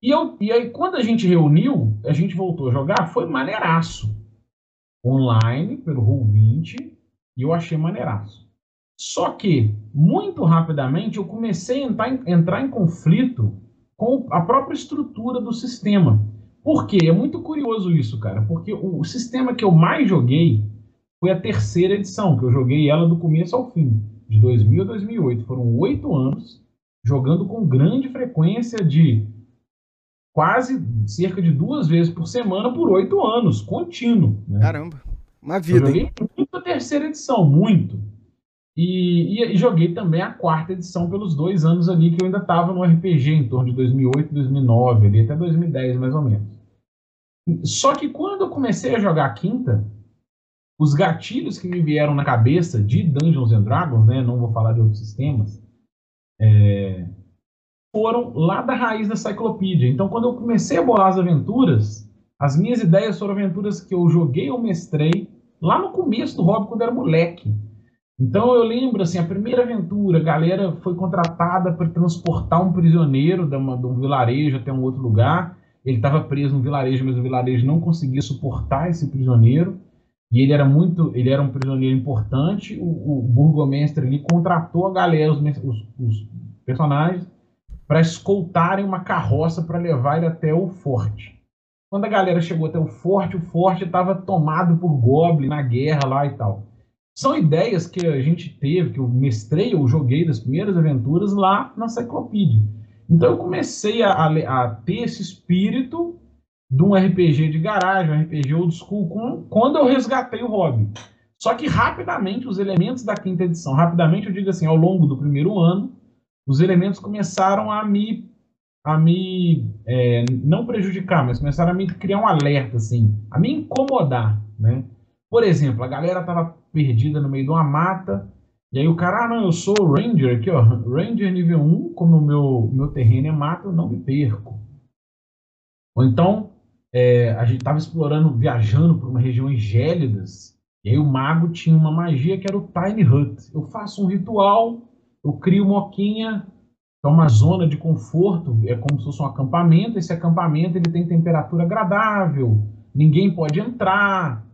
E, eu, e aí, quando a gente reuniu, a gente voltou a jogar, foi maneiraço. Online, pelo Roll20, e eu achei maneiraço. Só que, muito rapidamente, eu comecei a entrar em, entrar em conflito com a própria estrutura do sistema. Por quê? É muito curioso isso, cara, porque o, sistema que eu mais joguei foi a terceira edição, que eu joguei ela do começo ao fim, de 2000 a 2008. Foram oito anos jogando com grande frequência de quase cerca de duas vezes por semana por oito anos, contínuo. Né? Caramba, uma vida. Eu joguei hein? muito a terceira edição, muito. E, e, e, joguei também a quarta edição pelos dois anos ali que eu ainda estava no RPG, em torno de 2008 2009, ali, até 2010 mais ou menos. Só que quando eu comecei a jogar a quinta, os gatilhos que me vieram na cabeça de Dungeons and Dragons, né, não vou falar de outros sistemas, é, foram lá da raiz da Cyclopedia. Então, quando eu comecei a bolar as aventuras, as minhas ideias foram aventuras que eu joguei ou mestrei lá no começo do hobby, quando era moleque. Então, eu lembro, assim, a primeira aventura, a galera foi contratada para transportar um prisioneiro de, uma, de um vilarejo até um outro lugar. Ele estava preso no vilarejo, mas o vilarejo não conseguia suportar esse prisioneiro. E ele era muito, ele era um prisioneiro importante. O, o burgomestre ali contratou a galera, os, os, os personagens, para escoltarem uma carroça para levar ele até o forte. Quando a galera chegou até o forte, o forte estava tomado por Goblin na guerra lá e tal. São ideias que a gente teve, que eu mestrei ou joguei das primeiras aventuras lá na Cyclopedia. Então eu comecei a, a, a, ter esse espírito de um RPG de garagem, um RPG old school, com, quando eu resgatei o hobby. Só que rapidamente os elementos da quinta edição, rapidamente eu digo assim, ao longo do primeiro ano, os elementos começaram a me a me é, não prejudicar, mas começaram a me criar um alerta, assim, a me incomodar, né? Por exemplo, a galera tava perdida no meio de uma mata, e aí o cara, ah, não, eu sou Ranger aqui, ó, Ranger nível 1, como o meu, meu terreno é mata, eu não me perco. Ou então, é, a gente tava explorando, viajando por uma regiões gélidas, e aí o mago tinha uma magia que era o Tiny Hut. Eu faço um ritual, eu crio moquinha, é uma zona de conforto, é como se fosse um acampamento. Esse acampamento ele tem temperatura agradável, ninguém pode entrar.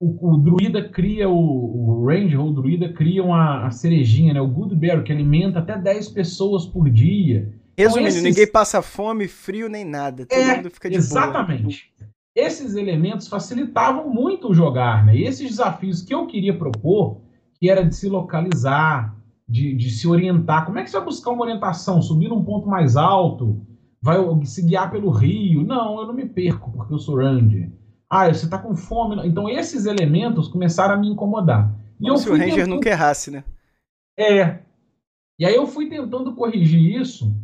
O, o druida cria, o, o ranger ou o druida cria uma a cerejinha, né, o goodberry, que alimenta até 10 pessoas por dia. Resumindo, então, esses... ninguém passa fome, frio nem nada. Todo é, mundo fica de exatamente. Boa. Esses elementos facilitavam muito o jogar, né? E esses desafios que eu queria propor, que era de se localizar, de, de, se orientar. Como é que você vai buscar uma orientação? Subir num ponto mais alto? Vai se guiar pelo rio? Não, eu não me perco porque eu sou ranger. Ah, você está com fome. Então esses elementos começaram a me incomodar. E Como eu se o ranger tentando... nunca errasse, né? É. E aí eu fui tentando corrigir isso,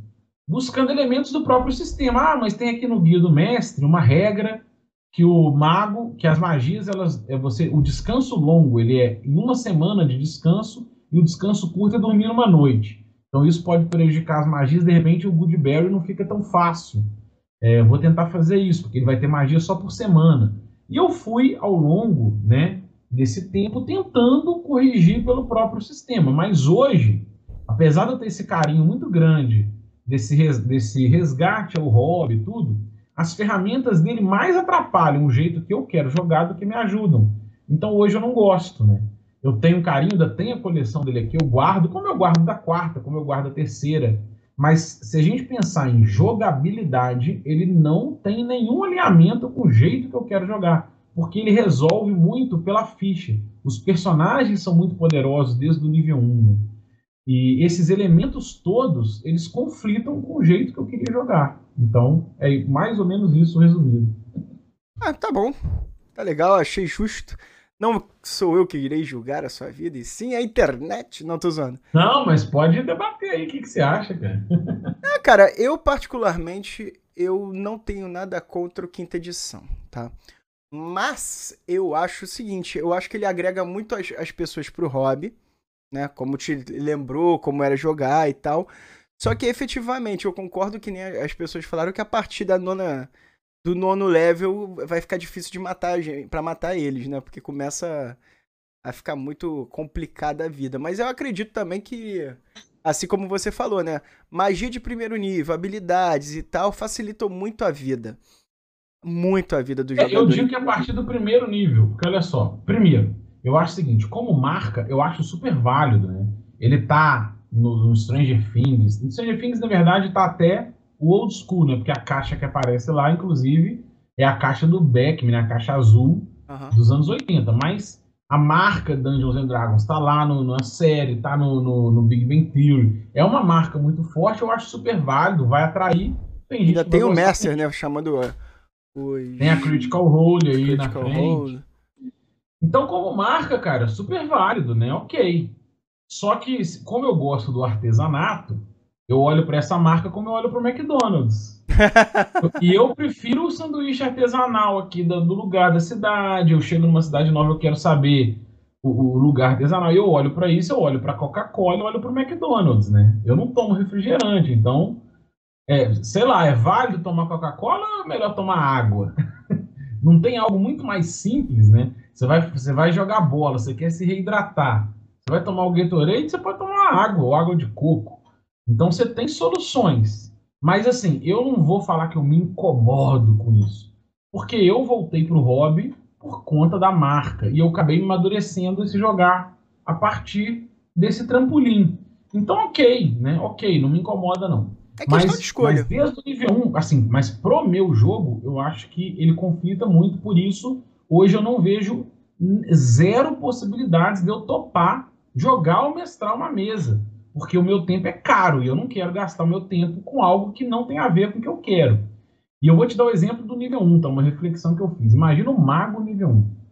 buscando elementos do próprio sistema. Ah, mas tem aqui no guia do mestre uma regra que o mago, que as magias, elas, é você, o descanso longo, ele é em uma semana de descanso e o descanso curto é dormir uma noite. Então isso pode prejudicar as magias, de repente o Goodberry não fica tão fácil. É, vou tentar fazer isso, porque ele vai ter magia só por semana. E eu fui ao longo né, desse tempo tentando corrigir pelo próprio sistema. Mas hoje, apesar de eu ter esse carinho muito grande desse, res, desse resgate ao hobby e tudo, as ferramentas dele mais atrapalham o jeito que eu quero jogar do que me ajudam. Então hoje eu não gosto, né? Eu tenho carinho, ainda tenho a coleção dele aqui, eu guardo, como eu guardo da quarta, como eu guardo da terceira. Mas se a gente pensar em jogabilidade, ele não tem nenhum alinhamento com o jeito que eu quero jogar. Porque ele resolve muito pela ficha. Os personagens são muito poderosos desde o nível 1. Né? E esses elementos todos, eles conflitam com o jeito que eu queria jogar. Então, é mais ou menos isso resumido. Ah, tá bom. Tá legal, achei justo. Não sou eu que irei julgar a sua vida, e sim a internet. Não tô zoando. Não, mas pode debater aí. O que, que você acha, cara? É, <laughs> cara, eu particularmente, eu não tenho nada contra o quinta edição, tá? Mas eu acho o seguinte, eu acho que ele agrega muito as, as pessoas pro hobby, né? Como te lembrou, como era jogar e tal. Só que efetivamente, eu concordo que nem as pessoas falaram que a partir da nona do nono level vai ficar difícil de matar para matar eles, né? Porque começa a ficar muito complicada a vida. Mas eu acredito também que, assim como você falou, né? Magia de primeiro nível, habilidades e tal, facilitou muito a vida. Muito a vida do jogador. É, eu digo que a partir do primeiro nível, porque olha só, primeiro, eu acho o seguinte, como marca, eu acho super válido, né? Ele tá no, no Stranger Things. No Stranger Things, na verdade, tá até o old school, né? Porque a caixa que aparece lá, inclusive, é a caixa do Beckman, né? a caixa azul uhum. dos anos 80. Mas a marca Dungeons and Dragons está lá no, na série, está no, no, no, Big Bang Theory. É uma marca muito forte, eu acho super válido, vai atrair. Tem Ainda tem o Master, né? Chamando os... Tem a Critical Role aí Critical na frente. Role. Então, como marca, cara, super válido, né? Ok. Só que, como eu gosto do artesanato, eu olho para essa marca como eu olho para o McDonald's. <laughs> e eu prefiro o sanduíche artesanal aqui do, do, lugar da cidade. Eu chego numa cidade nova, eu quero saber o, o lugar artesanal. E eu olho para isso, eu olho para Coca-Cola, eu olho para o McDonald's, né? Eu não tomo refrigerante, então, é, sei lá, é válido tomar Coca-Cola ou é melhor tomar água? <laughs> não tem algo muito mais simples, né? Você vai, você vai jogar bola, você quer se reidratar. Você vai tomar o Gatorade, você pode tomar água ou água de coco. Então você tem soluções. Mas assim, eu não vou falar que eu me incomodo com isso. Porque eu voltei para o hobby por conta da marca. E eu acabei me amadurecendo esse jogar a partir desse trampolim. Então, ok, né? Ok, não me incomoda, não. É mas, de escolha. Mas desde o nível 1, assim, mas pro meu jogo, eu acho que ele conflita muito, por isso, hoje eu não vejo zero possibilidades de eu topar jogar ou mestrar uma mesa porque o meu tempo é caro e eu não quero gastar o meu tempo com algo que não tem a ver com o que eu quero. E eu vou te dar o exemplo do nível 1, tá? Uma reflexão que eu fiz. Imagina o Mago nível 1.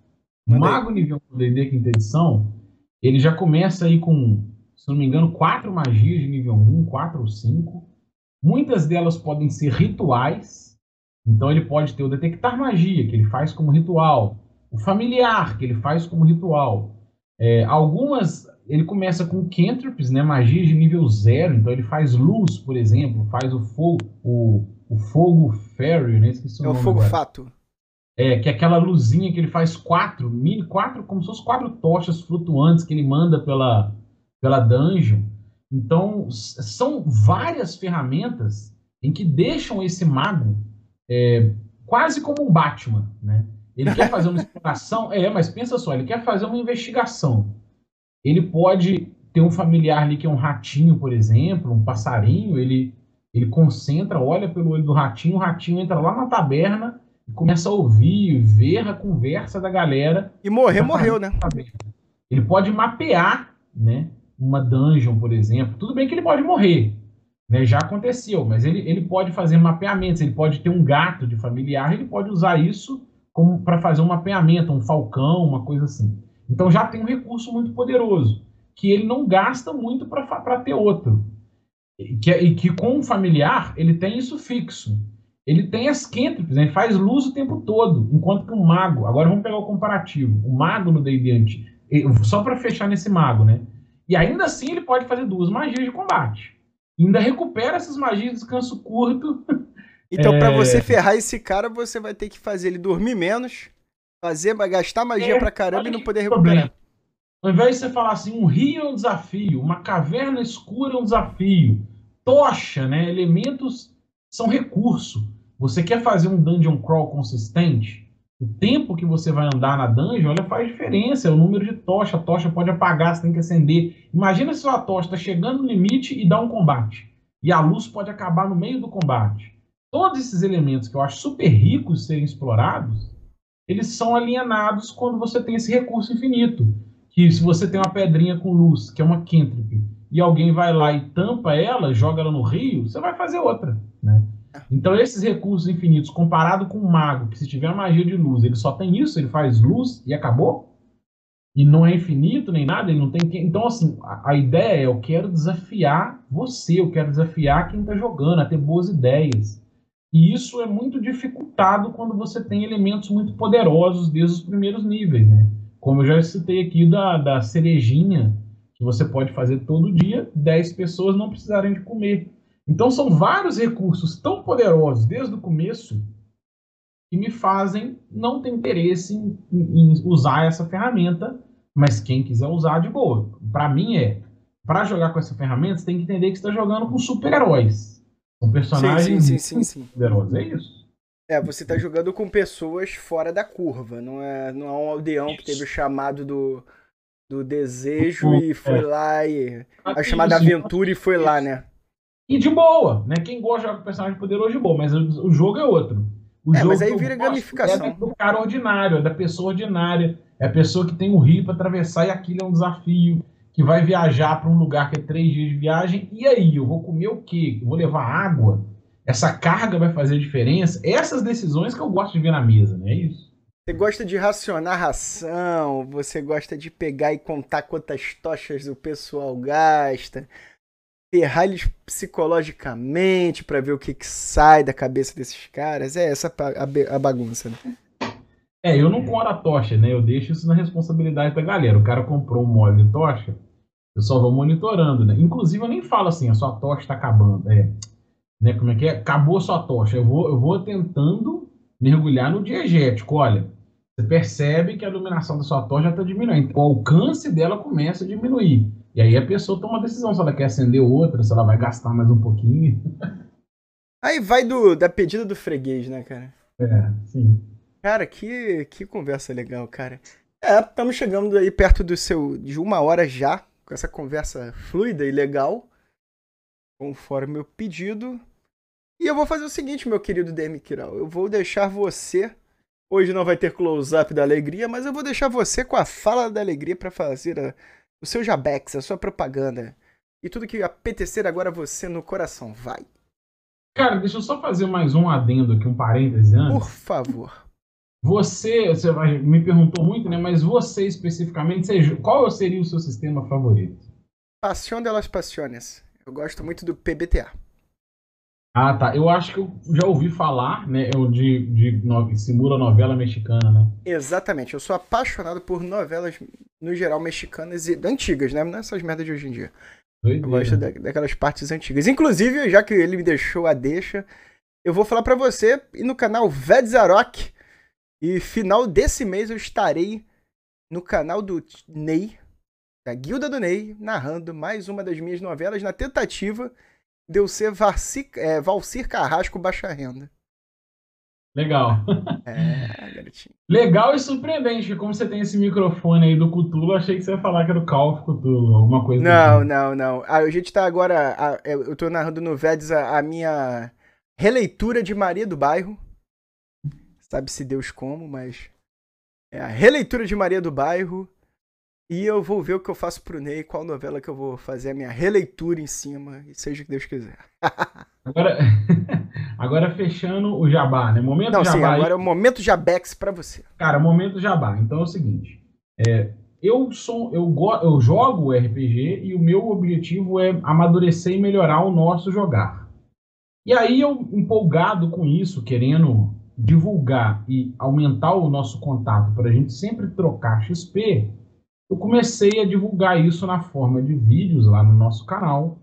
O Mago nível 1 do D&D quinta edição, ele já começa aí com, se não me engano, quatro magias de nível 1, quatro ou cinco. Muitas delas podem ser rituais. Então ele pode ter o detectar magia, que ele faz como ritual. o familiar, que ele faz como ritual. É, algumas, ele começa com cantrips, né, magias de nível zero, então ele faz luz, por exemplo, faz o fogo, o, o fogo fairy, né, esqueci o é nome o fogo agora. fato. É, que é aquela luzinha que ele faz quatro, mini, quatro, como se fossem quatro tochas flutuantes que ele manda pela, pela dungeon. Então, são várias ferramentas em que deixam esse mago é, quase como um Batman, né? Ele quer fazer uma <laughs> exploração, é, mas pensa só, ele quer fazer uma investigação. Ele pode ter um familiar ali que é um ratinho, por exemplo, um passarinho, ele, ele concentra, olha pelo olho do ratinho, o ratinho entra lá na taberna e começa a ouvir, ver a conversa da galera. E morrer, morreu, né? Ele pode mapear, né? Uma dungeon, por exemplo. Tudo bem que ele pode morrer, né? Já aconteceu, mas ele, ele pode fazer mapeamentos, ele pode ter um gato de familiar, ele pode usar isso como para fazer um mapeamento, um falcão, uma coisa assim. Então já tem um recurso muito poderoso, que ele não gasta muito para ter outro. E que, e que com um familiar ele tem isso fixo. Ele tem as né? ele faz luz o tempo todo, enquanto que um mago, agora vamos pegar o comparativo, o mago no D&D, só para fechar nesse mago, né? E ainda assim ele pode fazer duas magias de combate. E ainda recupera essas magias de descanso curto Então, <laughs> é... para você ferrar esse cara, você vai ter que fazer ele dormir menos, fazer, gastar magia é, pra caramba e não poder recuperar. Ao invés de você falar assim, um rio é um desafio, uma caverna escura é um desafio, tocha, né? Elementos são recurso. Você quer fazer um dungeon crawl consistente? O tempo que você vai andar na dungeon, olha, faz diferença. É o número de tocha. A tocha pode apagar, você tem que acender. Imagina se sua tocha está chegando no limite e dá um combate. E a luz pode acabar no meio do combate todos esses elementos que eu acho super ricos serem explorados, eles são alienados quando você tem esse recurso infinito. Que se você tem uma pedrinha com luz, que é uma cantrip, e alguém vai lá e tampa ela, joga ela no rio, você vai fazer outra, né? Então esses recursos infinitos, comparado com um mago, que se tiver magia de luz, ele só tem isso, ele faz luz e acabou, e não é infinito nem nada, ele não tem. Então, assim, a, a ideia é: eu quero desafiar você, eu quero desafiar quem está jogando a ter boas ideias. E isso é muito dificultado quando você tem elementos muito poderosos desde os primeiros níveis, né? Como eu já citei aqui da, da cerejinha, que você pode fazer todo dia, 10 pessoas não precisarem de comer. Então são vários recursos tão poderosos desde o começo que me fazem não ter interesse em, em usar essa ferramenta, mas quem quiser usar de boa. Para mim é, para jogar com essa ferramenta, você tem que entender que está jogando com super-heróis. Um personagem sim, sim, sim, poderoso, é isso? É, você tá jogando com pessoas fora da curva, não é, não é um aldeão que teve o chamado do, do desejo e foi é. lá e. A chamada aventura e foi lá, né? E de boa, né? Quem gosta de jogar com personagem poderoso de boa, mas o, o jogo é outro. O é, mas aí vira gamificação. É do cara ordinário, é da pessoa ordinária. É a pessoa que tem o rio para atravessar e aquilo é um desafio que vai viajar para um lugar que é três dias de viagem, e aí, eu vou comer o quê? Eu vou levar água? Essa carga vai fazer diferença? Essas decisões que eu gosto de ver na mesa, não é isso? Você gosta de racionar ração, você gosta de pegar e contar quantas tochas o pessoal gasta, ferrar eles psicologicamente para ver o que, que, sai da cabeça desses caras. É essa a, bagunça, né? É, eu não compro a tocha, né? Eu deixo isso na responsabilidade da galera. O cara comprou um molde de tocha, eu só vou monitorando, né? Inclusive, eu nem falo assim, a sua tocha está acabando. É, né? Como é que é? Acabou a sua tocha. Eu vou, eu vou tentando mergulhar no diegético. Olha, você percebe que a iluminação da sua tocha está diminuindo. O alcance dela começa a diminuir. E aí a pessoa toma uma decisão se ela quer acender outra, se ela vai gastar mais um pouquinho. <laughs> Aí vai do, da pedida do freguês, né, cara? É, sim. Cara, que, que conversa legal, cara. É, estamos chegando aí perto do seu de uma hora já, com essa conversa fluida e legal, conforme meu pedido. E eu vou fazer o seguinte, meu querido DM Kiral, eu vou deixar você. Hoje não vai ter close-up da alegria, mas eu vou deixar você com a fala da alegria para fazer a, o seu jabex, a sua propaganda. E tudo que apetecer agora você no coração. Vai. Cara, deixa eu só fazer mais um adendo aqui, um parêntese antes. Por favor. Você, você me perguntou muito, né? Mas você especificamente, qual seria o seu sistema favorito? Passion de las Passiones. Eu gosto muito do PBTA. Ah, tá. Eu acho que eu já ouvi falar, né? Eu de, de no, simula novela mexicana, né? Exatamente. Eu sou apaixonado por novelas, no geral, mexicanas e antigas, né? Não é essas merdas de hoje em dia. Doideira. Eu gosto da, daquelas partes antigas. Inclusive, já que ele me deixou a deixa, eu vou falar para você e no canal Vedzarok. E final desse mês eu estarei no canal do Ney, da Guilda do Ney, narrando mais uma das minhas novelas na tentativa de eu ser Varci, é, Valcir Carrasco Baixa Renda. Legal. <laughs> É, garotinho. Legal e surpreendente, como você tem esse microfone aí do Cutulo, achei que você ia falar que era o Call of Cutulo, alguma coisa Não, não, não. A, a gente tá agora. A, eu tô narrando no Vedes a, a, minha releitura de Maria do Bairro. Sabe-se Deus como, mas. É a releitura de Maria do Bairro. E eu vou ver o que eu faço pro Ney, qual novela que eu vou fazer a minha releitura em cima, e seja o que Deus quiser. <laughs> agora, <laughs> agora fechando o jabá, né? Momento Não, jabá. Sim, agora é o momento jabex para você. Cara, momento jabá. Então é o seguinte, é, eu sou eu, go, eu jogo RPG e o meu objetivo é amadurecer e melhorar o nosso jogar. E aí eu empolgado com isso, querendo divulgar e aumentar o nosso contato para a gente sempre trocar XP, eu comecei a divulgar isso na forma de vídeos lá no nosso canal,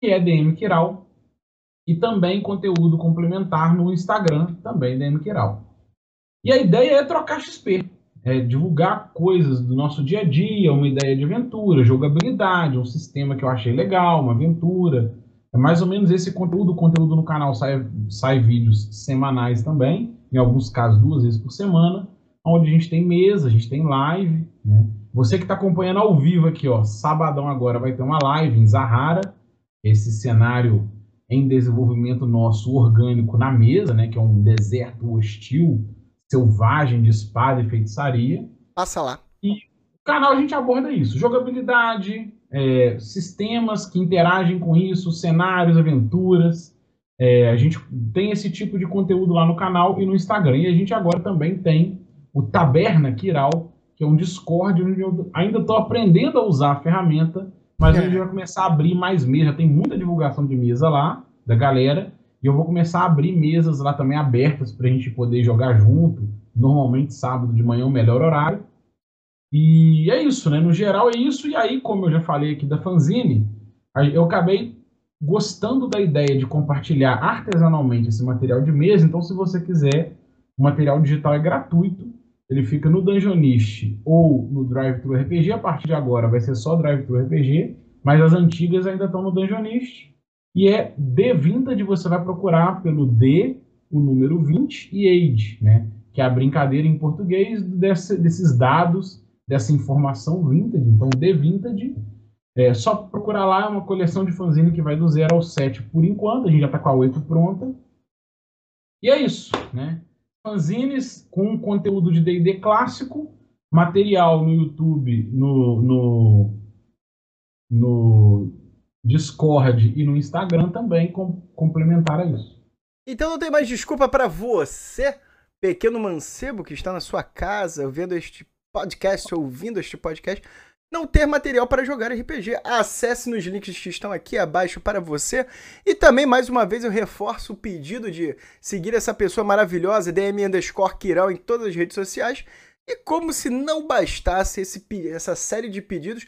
que é DM Kiral, e também conteúdo complementar no Instagram, também DM Kiral. E a ideia é trocar XP, é divulgar coisas do nosso dia a dia, uma ideia de aventura, jogabilidade, um sistema que eu achei legal, uma aventura. É mais ou menos esse conteúdo. O conteúdo no canal sai, sai vídeos semanais também, em alguns casos duas vezes por semana, onde a gente tem mesa, a gente tem live, né? Você que está acompanhando ao vivo aqui, ó, sabadão agora vai ter uma live em Zahara, esse cenário em desenvolvimento nosso orgânico na mesa, né, que é um deserto hostil, selvagem de espada e feitiçaria. Passa lá. E no canal a gente aborda isso, jogabilidade, é, sistemas que interagem com isso, cenários, aventuras. É, a gente tem esse tipo de conteúdo lá no canal e no Instagram. E a gente agora também tem o Taberna Kiral, que é um Discord onde eu ainda estou aprendendo a usar a ferramenta, mas é. a gente vai começar a abrir mais mesas. Já tem muita divulgação de mesa lá, da galera, e eu vou começar a abrir mesas lá também abertas para a gente poder jogar junto. Normalmente sábado de manhã é o melhor horário. E é isso, né? No geral é isso. E aí, como eu já falei aqui da fanzine, eu acabei gostando da ideia de compartilhar artesanalmente esse material de mesa. Então, se você quiser, o material digital é gratuito ele fica no Dungeonist ou no Drive Thru RPG. A partir de agora vai ser só Drive Thru RPG, mas as antigas ainda estão no Dungeonist. E é D20 você vai procurar pelo D, o número 20 e Age, né? Que é a brincadeira em português desse, desses dados, dessa informação vintage. Então, D20 é só procurar lá, é uma coleção de fanzine que vai do 0 ao 7 por enquanto. A gente já está com a 8 pronta. E é isso, né? fanzines com conteúdo de D&D clássico, material no YouTube, no, no, no Discord e no Instagram também com, complementar a isso. Então não tem mais desculpa para você, pequeno mancebo que está na sua casa vendo este podcast, ouvindo este podcast, não ter material para jogar RPG. Acesse nos links que estão aqui abaixo para você. E também, mais uma vez, eu reforço o pedido de seguir essa pessoa maravilhosa, DM underscore Kiral, em todas as redes sociais. E como se não bastasse esse, essa série de pedidos,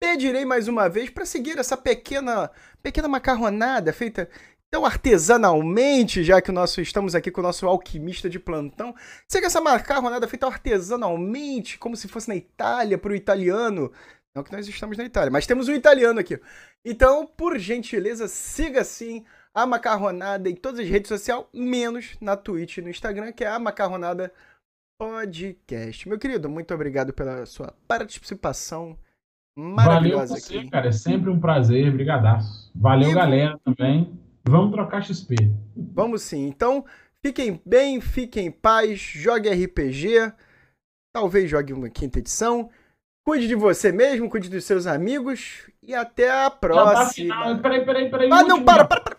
pedirei mais uma vez para seguir essa pequena, pequena macarronada feita então, artesanalmente, já que nós estamos aqui com o nosso alquimista de plantão, seja essa macarronada feita artesanalmente, como se fosse na Itália, para o italiano. Não que nós estamos na Itália, mas temos um italiano aqui. Então, por gentileza, siga sim a Macarronada em todas as redes sociais, menos na Twitch e no Instagram, que é a Macarronada Podcast. Meu querido, muito obrigado pela sua participação maravilhosa Valeu você, aqui. cara. É sempre um prazer. Brigadaço. Valeu, e... galera, também. Vamos trocar XP. Vamos sim. Então, fiquem bem, fiquem em paz, jogue RPG, talvez jogue uma quinta edição. Cuide de você mesmo, cuide dos seus amigos e até a próxima. Tá peraí, peraí, peraí. Ah, não, para, para, para.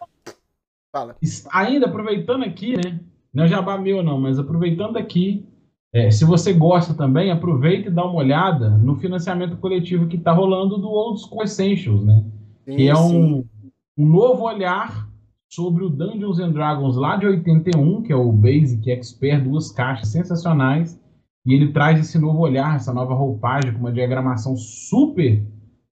Fala. Ainda aproveitando aqui, né? Não é jabá meu, não, mas aproveitando aqui, é, se você gosta também, aproveita e dá uma olhada no financiamento coletivo que está rolando do Old School Essentials, né? Sim, que é um, um novo olhar sobre o Dungeons and Dragons lá de 81, que é o Basic Expert, duas caixas sensacionais. E ele traz esse novo olhar, essa nova roupagem, com uma diagramação super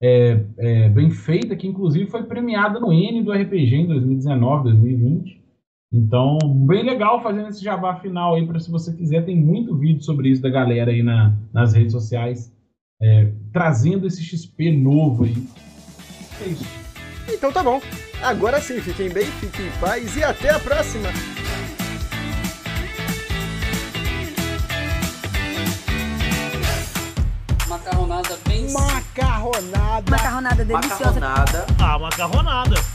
é, é, bem feita, que inclusive foi premiada no N do RPG em 2019, 2020. Então, bem legal fazendo esse jabá final aí, para se você quiser, tem muito vídeo sobre isso da galera aí na, nas redes sociais, é, trazendo esse XP novo aí. É isso. Então tá bom. Agora sim, fiquem bem, fiquem em paz e até a próxima! Macarronada bem. Macarronada! Macarronada deliciosa. Macarronada. Ah, macarronada.